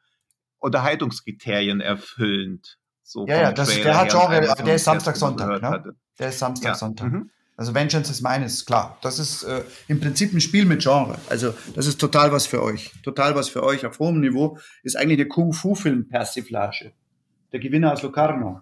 Unterhaltungskriterien erfüllend. So ja, ja, das, der hat Genre, der ist Samstag, Sonntag. Ne? Der ist Samstag, ja. Sonntag. Mhm. Also Vengeance is Mine ist klar. Das ist äh, im Prinzip ein Spiel mit Genre. Also das ist total was für euch. Total was für euch auf hohem Niveau. Ist eigentlich eine Kung-Fu-Film-Persiflage. Der Gewinner aus Locarno.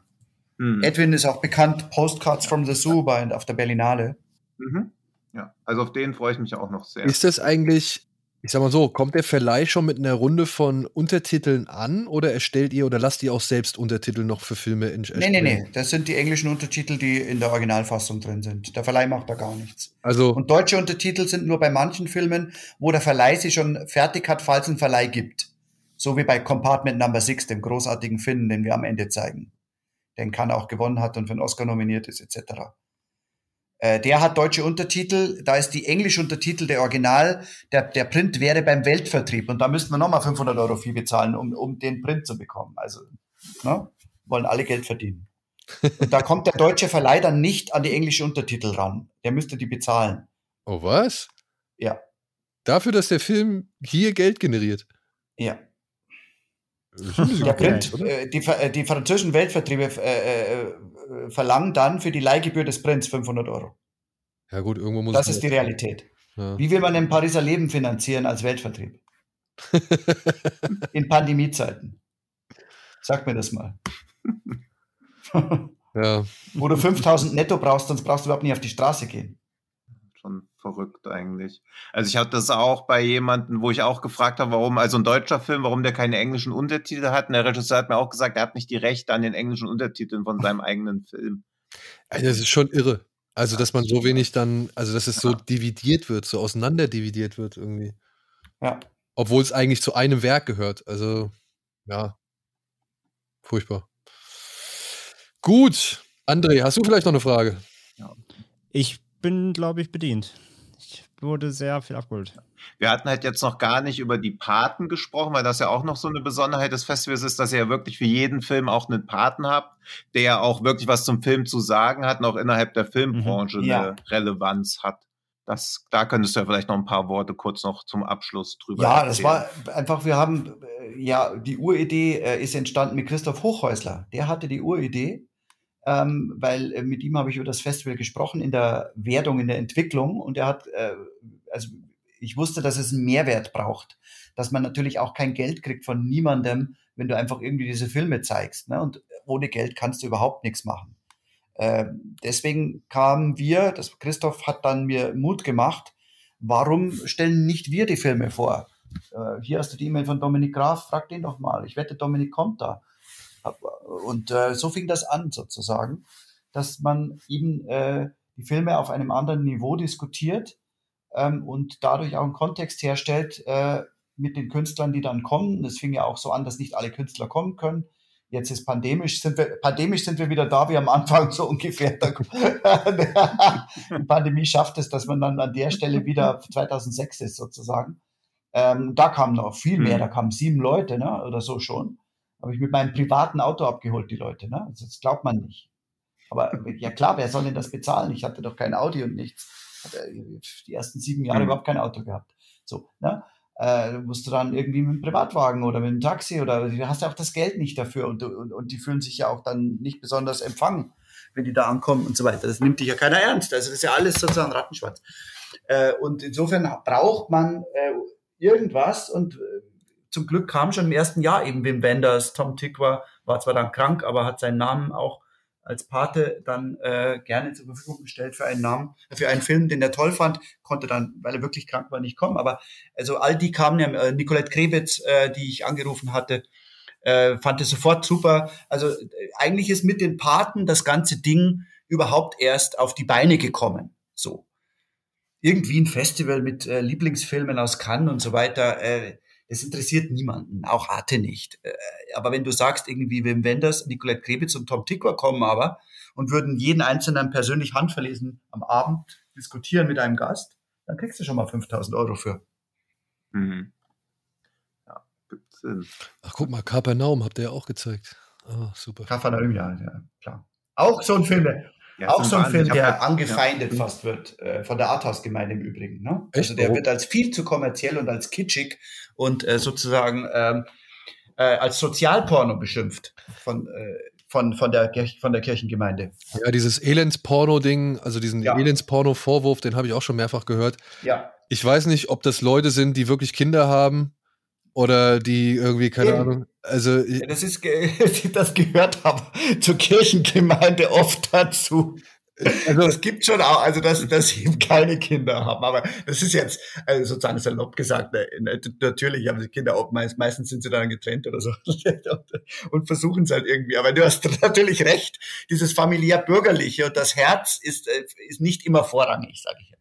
Mhm. Edwin ist auch bekannt, Postcards from the Zoo bei, auf der Berlinale. Mhm. Ja, also auf den freue ich mich auch noch sehr. Ist das eigentlich ich sag mal so, kommt der Verleih schon mit einer Runde von Untertiteln an oder erstellt ihr oder lasst ihr auch selbst Untertitel noch für Filme in? Nee, nee, nee. Das sind die englischen Untertitel, die in der Originalfassung drin sind. Der Verleih macht da gar nichts. Also Und deutsche Untertitel sind nur bei manchen Filmen, wo der Verleih sie schon fertig hat, falls es einen Verleih gibt. So wie bei Compartment Number 6, dem großartigen Finnen, den wir am Ende zeigen. Den Kann auch gewonnen hat und für einen Oscar nominiert ist, etc. Äh, der hat deutsche Untertitel, da ist die englische Untertitel der Original, der, der Print wäre beim Weltvertrieb und da müssten wir nochmal 500 Euro Fee bezahlen, um, um den Print zu bekommen. Also ne, wollen alle Geld verdienen. Und da kommt der deutsche Verleih dann nicht an die englische Untertitel ran. Der müsste die bezahlen. Oh was? Ja. Dafür, dass der Film hier Geld generiert? Ja. Der Print, äh, die, äh, die französischen Weltvertriebe äh äh, verlangen dann für die Leihgebühr des Prints 500 Euro. Ja gut, irgendwo muss Das ist die Realität. Ja. Wie will man denn Pariser Leben finanzieren als Weltvertrieb? In Pandemiezeiten. Sag mir das mal. ja. Wo du 5000 netto brauchst, sonst brauchst du überhaupt nicht auf die Straße gehen verrückt eigentlich. Also ich hatte das auch bei jemandem, wo ich auch gefragt habe, warum, also ein deutscher Film, warum der keine englischen Untertitel hat. Und der Regisseur hat mir auch gesagt, er hat nicht die Rechte an den englischen Untertiteln von seinem eigenen Film. Also das ist schon irre. Also, dass man so wenig dann, also dass es so dividiert wird, so auseinander dividiert wird irgendwie. Ja. Obwohl es eigentlich zu einem Werk gehört. Also, ja. Furchtbar. Gut. André, hast du vielleicht noch eine Frage? Ja. Ich bin, glaube ich, bedient. Wurde sehr viel abgeholt. Wir hatten halt jetzt noch gar nicht über die Paten gesprochen, weil das ja auch noch so eine Besonderheit des Festivals ist, dass ihr ja wirklich für jeden Film auch einen Paten habt, der ja auch wirklich was zum Film zu sagen hat und auch innerhalb der Filmbranche mhm. ja. eine Relevanz hat. Das, da könntest du ja vielleicht noch ein paar Worte kurz noch zum Abschluss drüber Ja, erzählen. das war einfach, wir haben, äh, ja, die Uridee äh, ist entstanden mit Christoph Hochhäusler. Der hatte die Uridee ähm, weil äh, mit ihm habe ich über das Festival gesprochen in der Wertung, in der Entwicklung und er hat, äh, also ich wusste, dass es einen Mehrwert braucht, dass man natürlich auch kein Geld kriegt von niemandem, wenn du einfach irgendwie diese Filme zeigst. Ne? Und ohne Geld kannst du überhaupt nichts machen. Äh, deswegen kamen wir, das Christoph hat dann mir Mut gemacht, warum stellen nicht wir die Filme vor? Äh, hier hast du die E-Mail von Dominik Graf, frag den doch mal. Ich wette, Dominik kommt da. Und äh, so fing das an sozusagen, dass man eben äh, die Filme auf einem anderen Niveau diskutiert ähm, und dadurch auch einen Kontext herstellt äh, mit den Künstlern, die dann kommen. Es fing ja auch so an, dass nicht alle Künstler kommen können. Jetzt ist pandemisch, sind wir, pandemisch sind wir wieder da wie am Anfang so ungefähr. die Pandemie schafft es, dass man dann an der Stelle wieder 2006 ist sozusagen. Ähm, da kamen noch viel mehr, da kamen sieben Leute ne, oder so schon. Habe ich mit meinem privaten Auto abgeholt, die Leute. Ne? Also das glaubt man nicht. Aber ja klar, wer soll denn das bezahlen? Ich hatte doch kein Audi und nichts. Hatte die ersten sieben Jahre mhm. überhaupt kein Auto gehabt. So, ne? Äh, musst du dann irgendwie mit dem Privatwagen oder mit dem Taxi oder du hast ja auch das Geld nicht dafür und, und, und die fühlen sich ja auch dann nicht besonders empfangen, wenn die da ankommen und so weiter. Das nimmt dich ja keiner ernst. Also das ist ja alles sozusagen Rattenschwanz. Äh, und insofern braucht man äh, irgendwas und äh, zum Glück kam schon im ersten Jahr eben Wim Wenders, Tom Tick war, war zwar dann krank, aber hat seinen Namen auch als Pate dann äh, gerne zur Verfügung gestellt für einen Namen, für einen Film, den er toll fand, konnte dann, weil er wirklich krank war, nicht kommen. Aber also all die kamen ja, äh, Nicolette Krebitz, äh, die ich angerufen hatte, äh, fand es sofort super. Also äh, eigentlich ist mit den Paten das ganze Ding überhaupt erst auf die Beine gekommen. So. Irgendwie ein Festival mit äh, Lieblingsfilmen aus Cannes und so weiter. Äh, das interessiert niemanden, auch Arte nicht. Äh, aber wenn du sagst, irgendwie Wim Wenders, Nicolette Krebitz und Tom Tickwer kommen aber und würden jeden Einzelnen persönlich handverlesen am Abend diskutieren mit einem Gast, dann kriegst du schon mal 5000 Euro für. Mhm. Ja, gibt Sinn. Ach, guck mal, Kapernaum habt ihr ja auch gezeigt. Oh, super. Kapernaum, ja, ja, klar. Auch so ein Film, ja, auch so ein Film, der halt, angefeindet ja. fast wird, äh, von der Arthouse-Gemeinde im Übrigen. Ne? Also der wird als viel zu kommerziell und als kitschig und äh, sozusagen ähm, äh, als Sozialporno beschimpft von, äh, von, von, der, von der Kirchengemeinde. Ja, dieses Elends-Porno-Ding, also diesen ja. Elends-Porno-Vorwurf, den habe ich auch schon mehrfach gehört. Ja. Ich weiß nicht, ob das Leute sind, die wirklich Kinder haben oder die irgendwie, keine Eben. Ahnung. Also ja, das ist das gehört aber zur Kirchengemeinde oft dazu. Also, das gibt schon auch, also dass, dass sie eben keine Kinder haben. Aber das ist jetzt also sozusagen salopp gesagt. Ne, natürlich haben sie Kinder, auch meist, meistens sind sie dann getrennt oder so und versuchen es halt irgendwie. Aber du hast natürlich recht, dieses familiär-bürgerliche und das Herz ist, äh, ist nicht immer vorrangig, sage ich jetzt.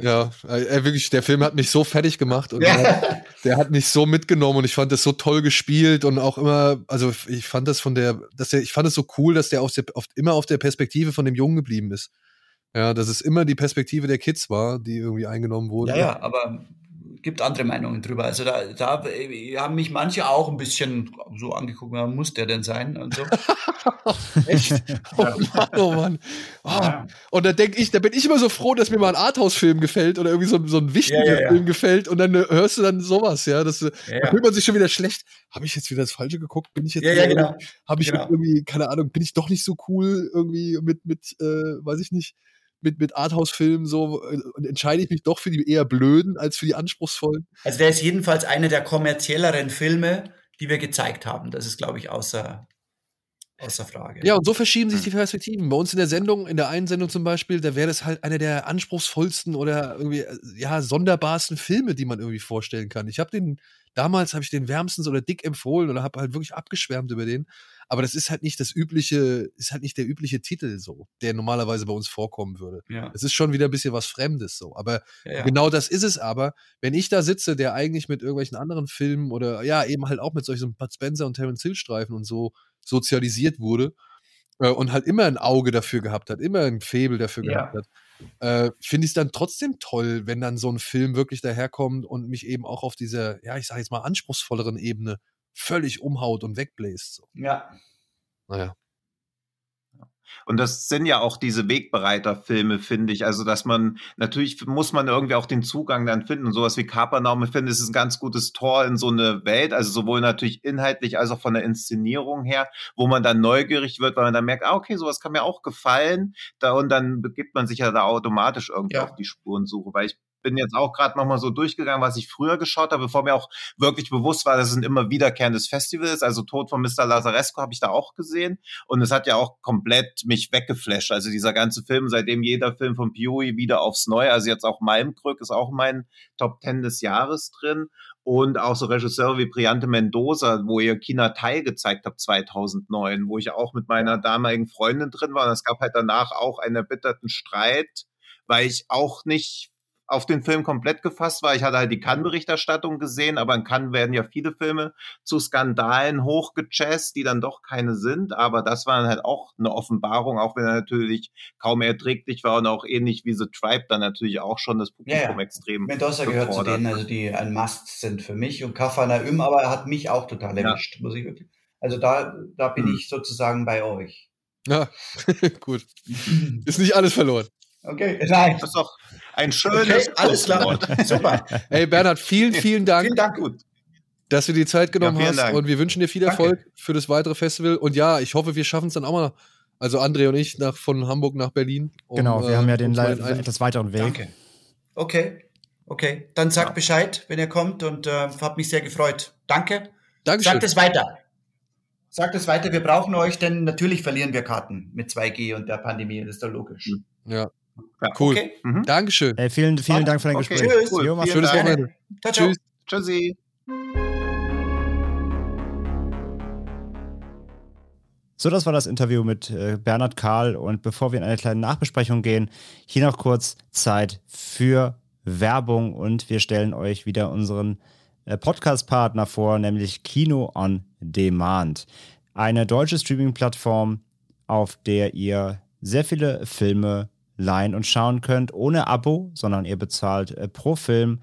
Ja, äh, wirklich, der Film hat mich so fertig gemacht und der, der, hat mich so mitgenommen und ich fand das so toll gespielt und auch immer, also ich fand das von der, dass der, ich fand es so cool, dass der, auf der auf, immer auf der Perspektive von dem Jungen geblieben ist. Ja, dass es immer die Perspektive der Kids war, die irgendwie eingenommen wurde. Ja, ja, aber gibt andere Meinungen drüber. Also da, da haben mich manche auch ein bisschen so angeguckt, was muss der denn sein und so. Echt? Oh Mann, oh Mann. Oh. Ja. Und da denke ich, da bin ich immer so froh, dass mir mal ein Arthouse-Film gefällt oder irgendwie so, so ein wichtiger ja, ja, Film gefällt und dann äh, hörst du dann sowas, ja. Das, Da fühlt man sich schon wieder schlecht. Habe ich jetzt wieder das Falsche geguckt? Bin ich jetzt ja, ja, genau. habe ich genau. irgendwie, keine Ahnung, bin ich doch nicht so cool irgendwie mit, mit, äh, weiß ich nicht, mit, mit Arthouse-Filmen so äh, entscheide ich mich doch für die eher blöden als für die anspruchsvollen. Also der ist jedenfalls einer der kommerzielleren Filme, die wir gezeigt haben. Das ist, glaube ich, außer, außer Frage. Ja, und so verschieben sich hm. die Perspektiven. Bei uns in der Sendung, in der einen Sendung zum Beispiel, da wäre das halt einer der anspruchsvollsten oder irgendwie, äh, ja, sonderbarsten Filme, die man irgendwie vorstellen kann. Ich habe den, damals habe ich den wärmstens oder dick empfohlen oder habe halt wirklich abgeschwärmt über den. Aber das ist halt nicht das übliche, ist halt nicht der übliche Titel so, der normalerweise bei uns vorkommen würde. Ja. Es ist schon wieder ein bisschen was Fremdes so. Aber ja, ja. genau das ist es aber. Wenn ich da sitze, der eigentlich mit irgendwelchen anderen Filmen oder ja, eben halt auch mit solchen Bud Spencer und Terence Hill Streifen und so sozialisiert wurde äh, und halt immer ein Auge dafür gehabt hat, immer ein Faible dafür gehabt hat, äh, finde ich es dann trotzdem toll, wenn dann so ein Film wirklich daherkommt und mich eben auch auf dieser, ja, ich sage jetzt mal, anspruchsvolleren Ebene völlig umhaut und wegbläst. So. Ja. Naja. Und das sind ja auch diese Wegbereiter-Filme, finde ich. Also, dass man, natürlich muss man irgendwie auch den Zugang dann finden. Und sowas wie Kapernaum, ich finde, es ist ein ganz gutes Tor in so eine Welt. Also, sowohl natürlich inhaltlich als auch von der Inszenierung her, wo man dann neugierig wird, weil man dann merkt, ah, okay, sowas kann mir auch gefallen. Da, und dann begibt man sich ja da automatisch irgendwie ja. auf die Spurensuche. Weil ich bin jetzt auch gerade nochmal so durchgegangen, was ich früher geschaut habe, bevor mir auch wirklich bewusst war, dass es ein immer wiederkehrendes Festival ist. Also Tod von Mr. Lazaresco habe ich da auch gesehen. Und es hat ja auch komplett mich weggeflasht. Also dieser ganze Film, seitdem jeder Film von Piui wieder aufs Neue, also jetzt auch Malmkrück ist auch mein Top Ten des Jahres drin. Und auch so Regisseure wie Briante Mendoza, wo ihr China Teil gezeigt habt 2009, wo ich auch mit meiner damaligen Freundin drin war. Und es gab halt danach auch einen erbitterten Streit, weil ich auch nicht auf den Film komplett gefasst war. Ich hatte halt die Cannes-Berichterstattung gesehen, aber in Cannes werden ja viele Filme zu Skandalen hochgechest, die dann doch keine sind. Aber das war halt auch eine Offenbarung, auch wenn er natürlich kaum erträglich war und auch ähnlich wie The Tribe dann natürlich auch schon das Publikum ja, ja. extrem. Mendoza gehört zu denen, also die ein Must sind für mich und Kafana Üm, aber er hat mich auch total erwischt, ja. muss ich wirklich. Also da, da bin hm. ich sozusagen bei euch. Ja, gut. Ist nicht alles verloren. Okay, nein. Das ist doch ein schönes. Okay, alles klar. Super. Hey Bernhard, vielen, vielen Dank. Vielen Dank. Gut. Dass du die Zeit genommen ja, hast Dank. und wir wünschen dir viel Erfolg Danke. für das weitere Festival. Und ja, ich hoffe, wir schaffen es dann auch mal Also André und ich nach, von Hamburg nach Berlin. Um, genau, wir äh, haben ja den etwas weiteren Weg. Danke. Okay, okay. Dann sagt ja. Bescheid, wenn ihr kommt und äh, hat mich sehr gefreut. Danke. Dankeschön. Sagt es weiter. Sagt es weiter, wir brauchen euch, denn natürlich verlieren wir Karten mit 2G und der Pandemie, das ist doch logisch. Ja. Ja cool. Okay. Mhm. Dankeschön. Hey, vielen, vielen Dank für dein okay. Gespräch. Tschüss. Cool. Jo, Schönes Wochenende. Ciao, ciao. Tschüss. Tschüssi. So, das war das Interview mit äh, Bernhard Karl. Und bevor wir in eine kleine Nachbesprechung gehen, hier noch kurz Zeit für Werbung. Und wir stellen euch wieder unseren äh, Podcast-Partner vor, nämlich Kino on Demand. Eine deutsche Streaming-Plattform, auf der ihr sehr viele Filme leihen und schauen könnt, ohne Abo, sondern ihr bezahlt äh, pro Film.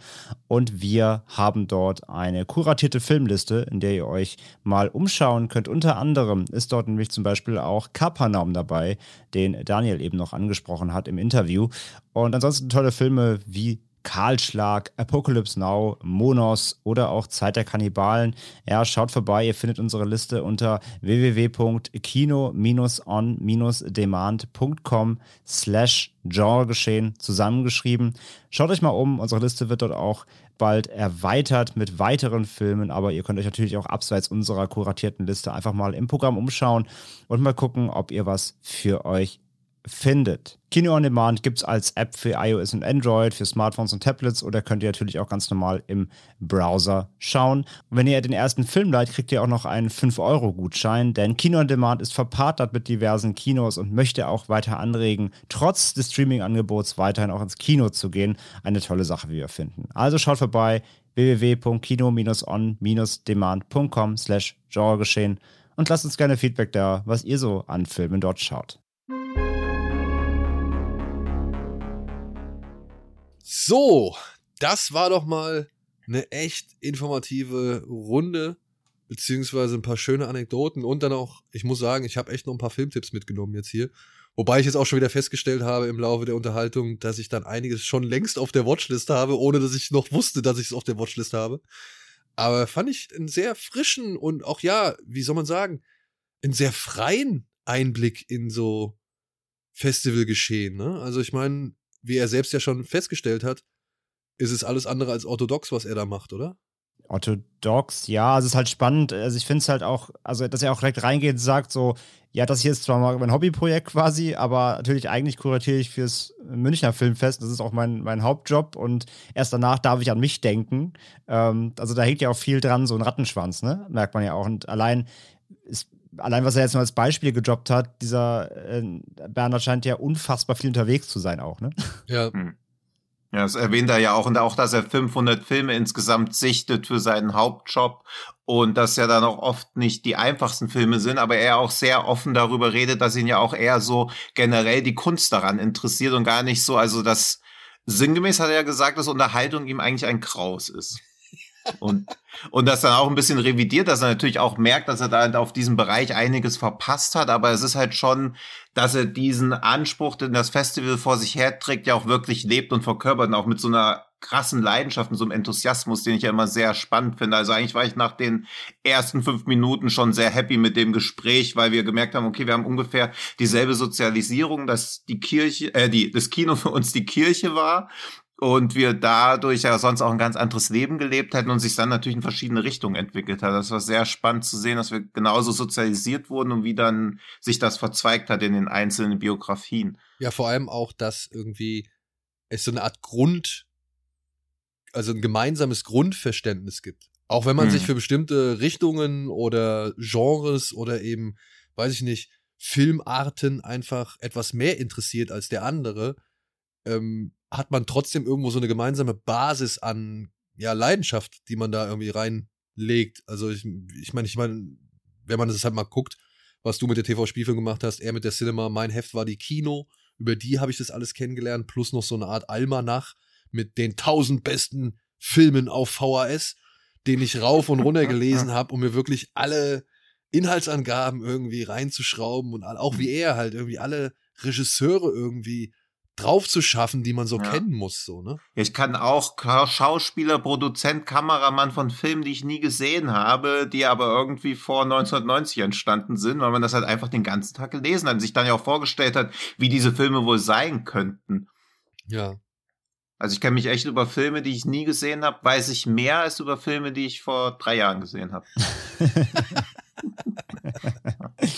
Und wir haben dort eine kuratierte Filmliste, in der ihr euch mal umschauen könnt. Unter anderem ist dort nämlich zum Beispiel auch Kapernaum dabei, den Daniel eben noch angesprochen hat im Interview. Und ansonsten tolle Filme wie Kahlschlag, Apocalypse Now, Monos oder auch Zeit der Kannibalen. Ja, schaut vorbei, ihr findet unsere Liste unter www.kino-on-demand.com slash Genregeschehen zusammengeschrieben. Schaut euch mal um, unsere Liste wird dort auch bald erweitert mit weiteren Filmen, aber ihr könnt euch natürlich auch abseits unserer kuratierten Liste einfach mal im Programm umschauen und mal gucken, ob ihr was für euch findet. Kino on Demand gibt es als App für iOS und Android, für Smartphones und Tablets oder könnt ihr natürlich auch ganz normal im Browser schauen. Und wenn ihr den ersten Film leiht, kriegt ihr auch noch einen 5-Euro-Gutschein, denn Kino on Demand ist verpartnert mit diversen Kinos und möchte auch weiter anregen, trotz des Streaming-Angebots weiterhin auch ins Kino zu gehen. Eine tolle Sache, wie wir finden. Also schaut vorbei www.kino-on-demand.com slash Genregeschehen und lasst uns gerne Feedback da, was ihr so an Filmen dort schaut. So, das war doch mal eine echt informative Runde, beziehungsweise ein paar schöne Anekdoten und dann auch, ich muss sagen, ich habe echt noch ein paar Filmtipps mitgenommen jetzt hier. Wobei ich jetzt auch schon wieder festgestellt habe im Laufe der Unterhaltung, dass ich dann einiges schon längst auf der Watchlist habe, ohne dass ich noch wusste, dass ich es auf der Watchlist habe. Aber fand ich einen sehr frischen und auch ja, wie soll man sagen, einen sehr freien Einblick in so Festivalgeschehen. Ne? Also ich meine, wie er selbst ja schon festgestellt hat, ist es alles andere als orthodox, was er da macht, oder? Orthodox, ja, es ist halt spannend. Also ich finde es halt auch, also dass er auch direkt reingeht und sagt so, ja, das hier ist zwar mal mein Hobbyprojekt quasi, aber natürlich eigentlich kuratiere ich fürs Münchner Filmfest. Das ist auch mein, mein Hauptjob und erst danach darf ich an mich denken. Ähm, also da hängt ja auch viel dran, so ein Rattenschwanz, ne? Merkt man ja auch. Und allein ist allein was er jetzt nur als Beispiel gedroppt hat, dieser äh, Bernhard scheint ja unfassbar viel unterwegs zu sein auch, ne? Ja. Hm. Ja, das erwähnt er ja auch und auch, dass er 500 Filme insgesamt sichtet für seinen Hauptjob und dass ja dann auch oft nicht die einfachsten Filme sind, aber er auch sehr offen darüber redet, dass ihn ja auch eher so generell die Kunst daran interessiert und gar nicht so, also das sinngemäß hat er ja gesagt, dass Unterhaltung ihm eigentlich ein Kraus ist. Und, und das dann auch ein bisschen revidiert, dass er natürlich auch merkt, dass er da auf diesem Bereich einiges verpasst hat. Aber es ist halt schon, dass er diesen Anspruch, den das Festival vor sich herträgt, ja auch wirklich lebt und verkörpert. Und auch mit so einer krassen Leidenschaft und so einem Enthusiasmus, den ich ja immer sehr spannend finde. Also eigentlich war ich nach den ersten fünf Minuten schon sehr happy mit dem Gespräch, weil wir gemerkt haben, okay, wir haben ungefähr dieselbe Sozialisierung, dass die Kirche, äh, die, das Kino für uns die Kirche war und wir dadurch ja sonst auch ein ganz anderes Leben gelebt hätten und sich dann natürlich in verschiedene Richtungen entwickelt hat. Das war sehr spannend zu sehen, dass wir genauso sozialisiert wurden und wie dann sich das verzweigt hat in den einzelnen Biografien. Ja, vor allem auch, dass irgendwie es so eine Art Grund, also ein gemeinsames Grundverständnis gibt. Auch wenn man hm. sich für bestimmte Richtungen oder Genres oder eben, weiß ich nicht, Filmarten einfach etwas mehr interessiert als der andere, ähm, hat man trotzdem irgendwo so eine gemeinsame Basis an ja, Leidenschaft, die man da irgendwie reinlegt. Also ich ich meine, ich meine, wenn man das halt mal guckt, was du mit der TV-Spielfilm gemacht hast, er mit der Cinema, mein Heft war die Kino, über die habe ich das alles kennengelernt, plus noch so eine Art Almanach mit den tausend besten Filmen auf VHS, den ich rauf und runter gelesen habe, um mir wirklich alle Inhaltsangaben irgendwie reinzuschrauben und auch wie er halt irgendwie alle Regisseure irgendwie drauf zu schaffen, die man so ja. kennen muss, so, ne? Ich kann auch Schauspieler, Produzent, Kameramann von Filmen, die ich nie gesehen habe, die aber irgendwie vor 1990 entstanden sind, weil man das halt einfach den ganzen Tag gelesen hat und sich dann ja auch vorgestellt hat, wie diese Filme wohl sein könnten. Ja. Also ich kenne mich echt über Filme, die ich nie gesehen habe, weiß ich mehr als über Filme, die ich vor drei Jahren gesehen habe.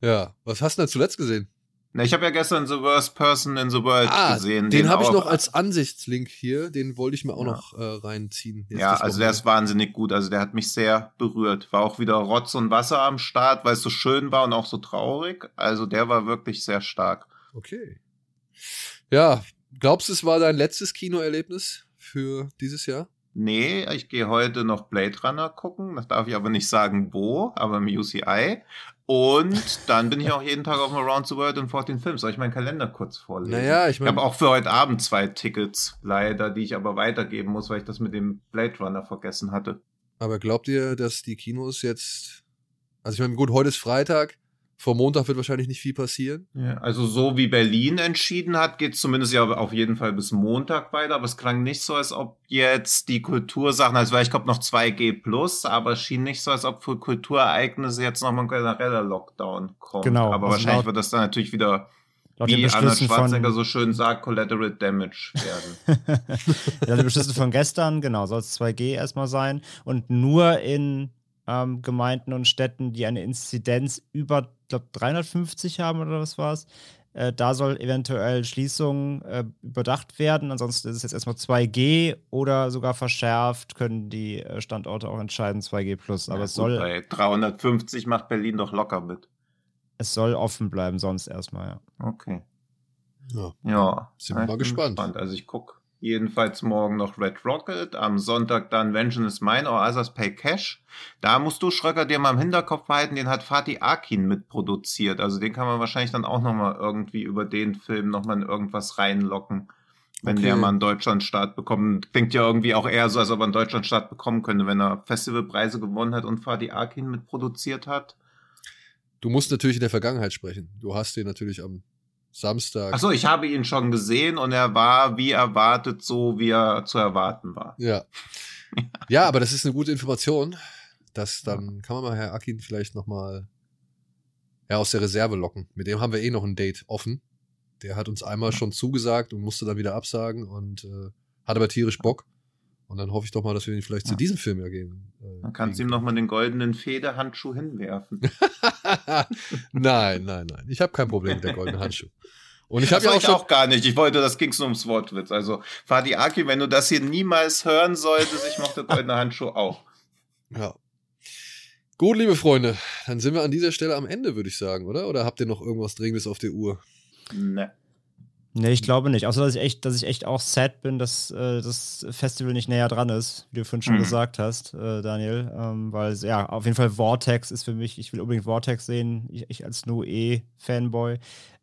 ja, was hast du denn zuletzt gesehen? Na, ich habe ja gestern The Worst Person in the World ah, gesehen. Den, den habe ich noch als Ansichtslink hier, den wollte ich mir auch ja. noch äh, reinziehen. ja, also der ist wahnsinnig gut. Also der hat mich sehr berührt. War auch wieder Rotz und Wasser am Start, weil es so schön war und auch so traurig. Also der war wirklich sehr stark. Okay. Ja, glaubst du, es war dein letztes Kinoerlebnis für dieses Jahr? Nee, ich gehe heute noch Blade Runner gucken. Das darf ich aber nicht sagen, wo, aber im UCI. Und dann bin ich auch jeden Tag auf dem Around the World und 14 Films. Soll ich meinen Kalender kurz vorlesen? Naja, ich meine. Ich habe auch für heute Abend zwei Tickets, leider, die ich aber weitergeben muss, weil ich das mit dem Blade Runner vergessen hatte. Aber glaubt ihr, dass die Kinos jetzt. Also ich meine, gut, heute ist Freitag. Vor Montag wird wahrscheinlich nicht viel passieren. Ja, also so wie Berlin entschieden hat, geht es zumindest ja auf jeden Fall bis Montag weiter. Aber es klang nicht so, als ob jetzt die Kultursachen, also ich glaube noch 2G plus, aber es schien nicht so, als ob für Kulturereignisse jetzt nochmal ein genereller Lockdown kommt. Genau. Aber also wahrscheinlich wird das dann natürlich wieder wie Anna Schwarzenegger so schön sagt, Collateral Damage werden. ja, die Beschlüsse von gestern, genau, soll es 2G erstmal sein und nur in ähm, Gemeinden und Städten, die eine Inzidenz über, glaube 350 haben oder was war es. Äh, da soll eventuell Schließungen äh, überdacht werden. Ansonsten ist es jetzt erstmal 2G oder sogar verschärft, können die äh, Standorte auch entscheiden, 2G plus. Aber ja, es gut, soll. Bei 350 macht Berlin doch locker mit. Es soll offen bleiben, sonst erstmal, ja. Okay. Ja. ja. Sind wir mal gespannt. gespannt. Also ich gucke Jedenfalls morgen noch Red Rocket, am Sonntag dann Vengeance is Mine or Others Pay Cash. Da musst du Schröcker dir mal im Hinterkopf behalten, den hat Fatih Akin mitproduziert. Also den kann man wahrscheinlich dann auch nochmal irgendwie über den Film nochmal in irgendwas reinlocken. Wenn okay. der mal einen Deutschlandstart bekommt. Klingt ja irgendwie auch eher so, als ob er einen Deutschlandstart bekommen könnte, wenn er Festivalpreise gewonnen hat und Fatih Akin mitproduziert hat. Du musst natürlich in der Vergangenheit sprechen. Du hast den natürlich am Samstag. Achso, ich habe ihn schon gesehen und er war wie erwartet, so wie er zu erwarten war. Ja. ja, aber das ist eine gute Information. Das, dann kann man mal Herr Akin vielleicht nochmal ja, aus der Reserve locken. Mit dem haben wir eh noch ein Date offen. Der hat uns einmal schon zugesagt und musste dann wieder absagen und äh, hat aber tierisch Bock. Und dann hoffe ich doch mal, dass wir ihn vielleicht ja. zu diesem Film ja gehen. Äh, dann kannst du ihm nochmal den goldenen Federhandschuh hinwerfen. nein, nein, nein. Ich habe kein Problem mit der goldenen Handschuh. Und ich habe ja auch, ich auch gar nicht. Ich wollte, das ging nur ums Wortwitz. Also, Fadi Aki, wenn du das hier niemals hören solltest, ich mochte goldene Handschuh auch. Ja. Gut, liebe Freunde, dann sind wir an dieser Stelle am Ende, würde ich sagen, oder? Oder habt ihr noch irgendwas Dringendes auf der Uhr? Ne. Nee, ich glaube nicht. Außer dass ich echt, dass ich echt auch sad bin, dass äh, das Festival nicht näher dran ist, wie du vorhin schon mhm. gesagt hast, äh, Daniel. Ähm, weil ja, auf jeden Fall Vortex ist für mich, ich will unbedingt Vortex sehen, ich, ich als No-E-Fanboy.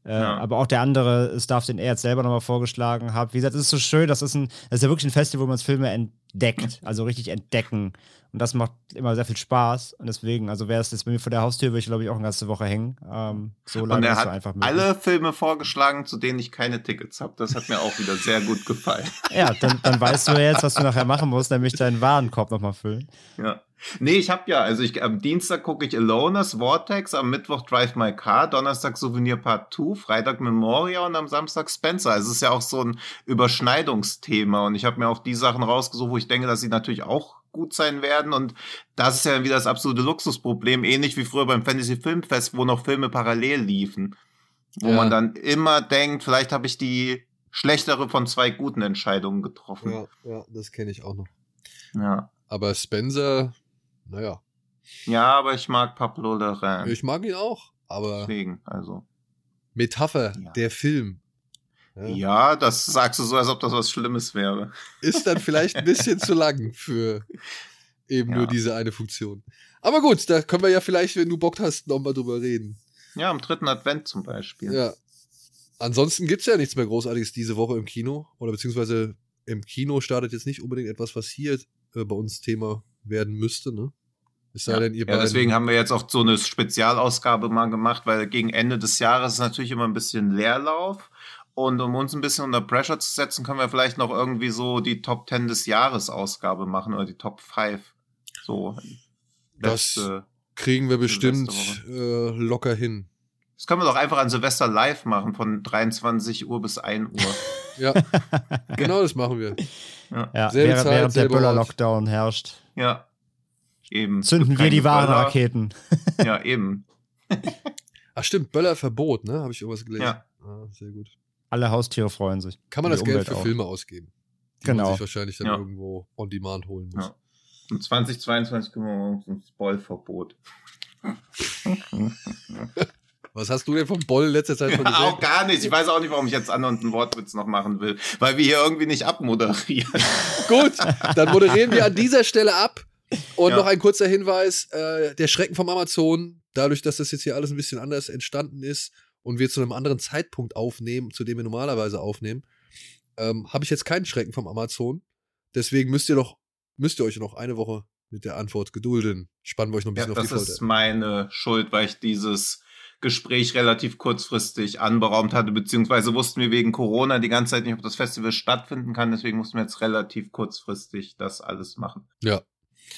Äh, ja. Aber auch der andere Stuff, den er jetzt selber nochmal vorgeschlagen hat. Wie gesagt, es ist so schön, das ist, ein, das ist ja wirklich ein Festival, wo man Filme entdeckt, also richtig entdecken. Und das macht immer sehr viel Spaß. Und deswegen, also wäre es jetzt bei mir vor der Haustür, würde ich glaube ich auch eine ganze Woche hängen. Ähm, so lange Und er hat einfach möglich. alle Filme vorgeschlagen, zu denen ich keine Tickets habe. Das hat mir auch wieder sehr gut gefallen. ja, dann, dann weißt du jetzt, was du nachher machen musst, nämlich deinen Warenkorb nochmal füllen. Ja. Nee, ich habe ja, also ich, am Dienstag gucke ich Aloners Vortex, am Mittwoch Drive My Car, Donnerstag Souvenir Part 2, Freitag Memoria und am Samstag Spencer. Also es ist ja auch so ein Überschneidungsthema und ich habe mir auch die Sachen rausgesucht, wo ich denke, dass sie natürlich auch gut sein werden. Und das ist ja wieder das absolute Luxusproblem, ähnlich wie früher beim Fantasy Filmfest, wo noch Filme parallel liefen. Wo ja. man dann immer denkt, vielleicht habe ich die schlechtere von zwei guten Entscheidungen getroffen. Ja, ja das kenne ich auch noch. Ja. Aber Spencer, naja. Ja, aber ich mag Pablo Larraín. Ich mag ihn auch, aber. Deswegen, also. Metapher, ja. der Film. Ja. ja. das sagst du so, als ob das was Schlimmes wäre. Ist dann vielleicht ein bisschen zu lang für eben ja. nur diese eine Funktion. Aber gut, da können wir ja vielleicht, wenn du Bock hast, nochmal drüber reden. Ja, am dritten Advent zum Beispiel. Ja. Ansonsten gibt's ja nichts mehr Großartiges diese Woche im Kino. Oder beziehungsweise im Kino startet jetzt nicht unbedingt etwas, was hier äh, bei uns Thema werden müsste, ne? Es sei ja, denn, ihr ja, deswegen haben wir jetzt auch so eine Spezialausgabe mal gemacht, weil gegen Ende des Jahres ist natürlich immer ein bisschen Leerlauf. Und um uns ein bisschen unter Pressure zu setzen, können wir vielleicht noch irgendwie so die Top 10 des Jahres Ausgabe machen oder die Top 5. So. Das kriegen wir bestimmt äh, locker hin. Das können wir doch einfach an Silvester live machen, von 23 Uhr bis 1 Uhr. ja, genau das machen wir. Ja, ja während, Zeit, während der Böller-Lockdown herrscht. Ja, eben. Zünden wir die wahren Raketen. ja, eben. Ach stimmt, Böllerverbot, ne? Habe ich irgendwas gelesen. Ja. Ah, sehr gut. Alle Haustiere freuen sich. Kann man das Umwelt Geld für auch. Filme ausgeben? Die genau. man sich wahrscheinlich dann ja. irgendwo on demand holen muss. Ja. Und 2022 kümmern wir uns ums Bollverbot. Was hast du denn vom Boll letzte Zeit schon gesehen? auch gar nicht. Ich weiß auch nicht, warum ich jetzt an und einen Wortwitz noch machen will, weil wir hier irgendwie nicht abmoderieren. Gut, dann moderieren wir an dieser Stelle ab. Und ja. noch ein kurzer Hinweis: äh, Der Schrecken vom Amazon, dadurch, dass das jetzt hier alles ein bisschen anders entstanden ist und wir zu einem anderen Zeitpunkt aufnehmen, zu dem wir normalerweise aufnehmen, ähm, habe ich jetzt keinen Schrecken vom Amazon. Deswegen müsst ihr doch, müsst ihr euch noch eine Woche mit der Antwort gedulden. Spannen wir euch noch ein bisschen ja, auf die Folter. Das ist meine Schuld, weil ich dieses Gespräch relativ kurzfristig anberaumt hatte, beziehungsweise wussten wir wegen Corona die ganze Zeit nicht, ob das Festival stattfinden kann. Deswegen mussten wir jetzt relativ kurzfristig das alles machen. Ja.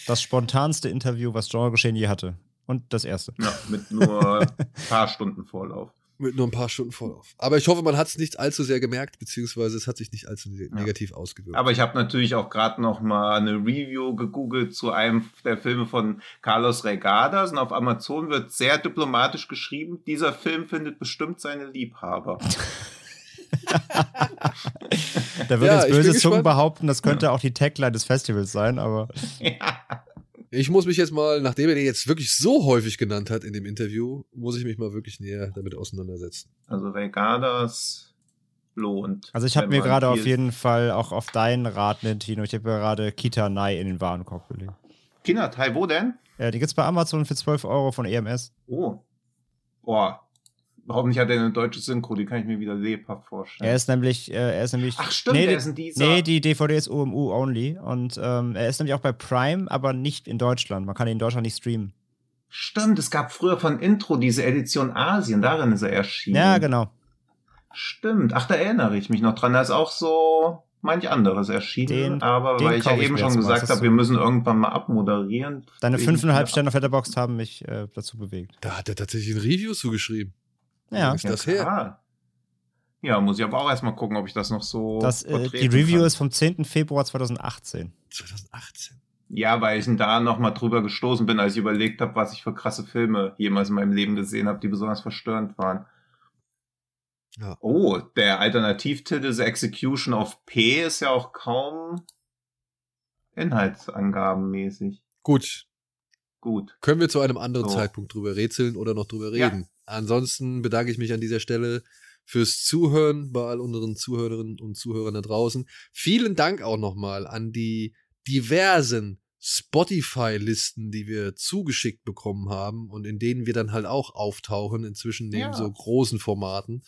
Das spontanste Interview, was Genre Geschehen je hatte. Und das erste. Ja, mit nur ein paar Stunden Vorlauf. Mit nur ein paar Stunden Vorlauf. Aber ich hoffe, man hat es nicht allzu sehr gemerkt, beziehungsweise es hat sich nicht allzu ja. negativ ausgewirkt. Aber ich habe natürlich auch gerade noch mal eine Review gegoogelt zu einem der Filme von Carlos Regadas und auf Amazon wird sehr diplomatisch geschrieben, dieser Film findet bestimmt seine Liebhaber. da wird ja, jetzt böse Zungen behaupten, das könnte auch die Tagline des Festivals sein, aber. Ja. Ich muss mich jetzt mal, nachdem er den jetzt wirklich so häufig genannt hat in dem Interview, muss ich mich mal wirklich näher damit auseinandersetzen. Also Regadas lohnt. Also ich habe mir gerade auf jeden Fall auch auf deinen Rat, Tino, ich habe gerade Kita Nai in den Warenkorb gelegt. Kita Tai, wo denn? Ja, die gibt's bei Amazon für 12 Euro von EMS. Oh. Boah, Hoffentlich hat er eine deutsche Synchro, die kann ich mir wieder lebhaft vorstellen. Er ist nämlich, äh, er ist nämlich. Ach stimmt, nee, er ist ein dieser. Nee, die DVD ist UMU only und ähm, er ist nämlich auch bei Prime, aber nicht in Deutschland. Man kann ihn in Deutschland nicht streamen. Stimmt, es gab früher von Intro diese Edition Asien, darin ist er erschienen. Ja, genau. Stimmt, ach, da erinnere ich mich noch dran. Da ist auch so manch anderes erschienen, den, aber den weil ich ja eben schon gesagt habe, wir müssen irgendwann mal abmoderieren. Deine fünfeinhalb Sterne auf Letterboxd haben mich äh, dazu bewegt. Da hat er tatsächlich ein Review zugeschrieben. Ja. Ist das her? Ja, muss ich aber auch erstmal gucken, ob ich das noch so. Das, äh, die Review kann. ist vom 10. Februar 2018. 2018. Ja, weil ich da nochmal drüber gestoßen bin, als ich überlegt habe, was ich für krasse Filme jemals in meinem Leben gesehen habe, die besonders verstörend waren. Ja. Oh, der Alternativtitel The Execution of P ist ja auch kaum inhaltsangabenmäßig. Gut. Gut. Können wir zu einem anderen so. Zeitpunkt drüber rätseln oder noch drüber reden? Ansonsten bedanke ich mich an dieser Stelle fürs Zuhören bei all unseren Zuhörerinnen und Zuhörern da draußen. Vielen Dank auch nochmal an die diversen Spotify-Listen, die wir zugeschickt bekommen haben und in denen wir dann halt auch auftauchen, inzwischen neben ja. so großen Formaten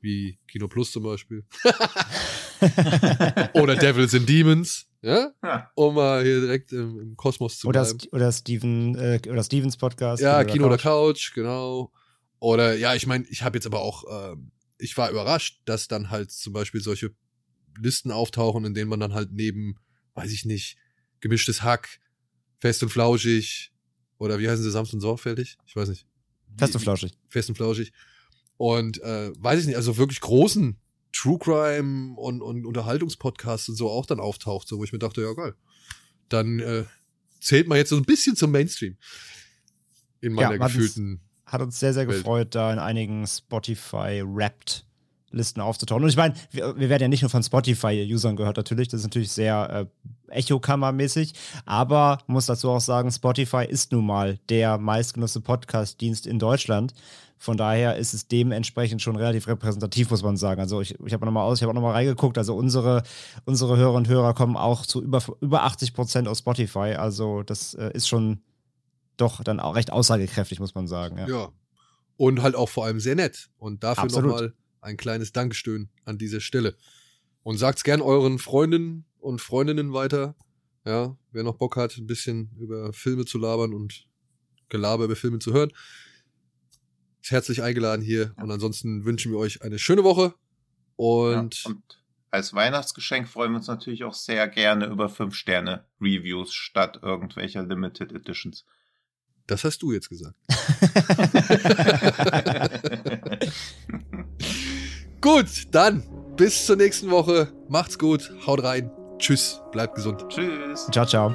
wie Kino Plus zum Beispiel. oder Devils and Demons. Ja? ja? Um mal hier direkt im, im Kosmos zu oder bleiben. oder Steven, äh, oder Stevens Podcast. Ja, Kino oder Couch, genau. Oder ja, ich meine, ich habe jetzt aber auch, äh, ich war überrascht, dass dann halt zum Beispiel solche Listen auftauchen, in denen man dann halt neben, weiß ich nicht, gemischtes Hack, fest und flauschig oder wie heißen sie, sanft und sorgfältig? Ich weiß nicht. Fest und flauschig. Fest und flauschig. Und äh, weiß ich nicht, also wirklich großen True Crime und, und Unterhaltungspodcasts und so auch dann auftaucht, so wo ich mir dachte, ja geil. Dann äh, zählt man jetzt so ein bisschen zum Mainstream. In meiner ja, gefühlten hat uns sehr, sehr gefreut, da in einigen Spotify-Wrapped Listen aufzutauchen. Und ich meine, wir, wir, werden ja nicht nur von Spotify-Usern gehört, natürlich. Das ist natürlich sehr äh, Echo-Kammer-mäßig. Aber muss dazu auch sagen, Spotify ist nun mal der meistgenutzte Podcast-Dienst in Deutschland. Von daher ist es dementsprechend schon relativ repräsentativ, muss man sagen. Also ich, ich habe nochmal aus, ich habe auch nochmal reingeguckt. Also unsere, unsere Hörer und Hörer kommen auch zu über, über 80 Prozent aus Spotify. Also das äh, ist schon doch dann auch recht aussagekräftig, muss man sagen. Ja. ja. Und halt auch vor allem sehr nett. Und dafür nochmal ein kleines Dankeschön an dieser Stelle. Und sagt's gern euren Freundinnen und Freundinnen weiter. Ja, wer noch Bock hat, ein bisschen über Filme zu labern und Gelaber über Filme zu hören, ist herzlich eingeladen hier. Und ansonsten wünschen wir euch eine schöne Woche Und, ja, und als Weihnachtsgeschenk freuen wir uns natürlich auch sehr gerne über 5-Sterne-Reviews statt irgendwelcher Limited Editions. Das hast du jetzt gesagt. gut, dann bis zur nächsten Woche. Macht's gut, haut rein. Tschüss, bleibt gesund. Tschüss. Ciao, ciao.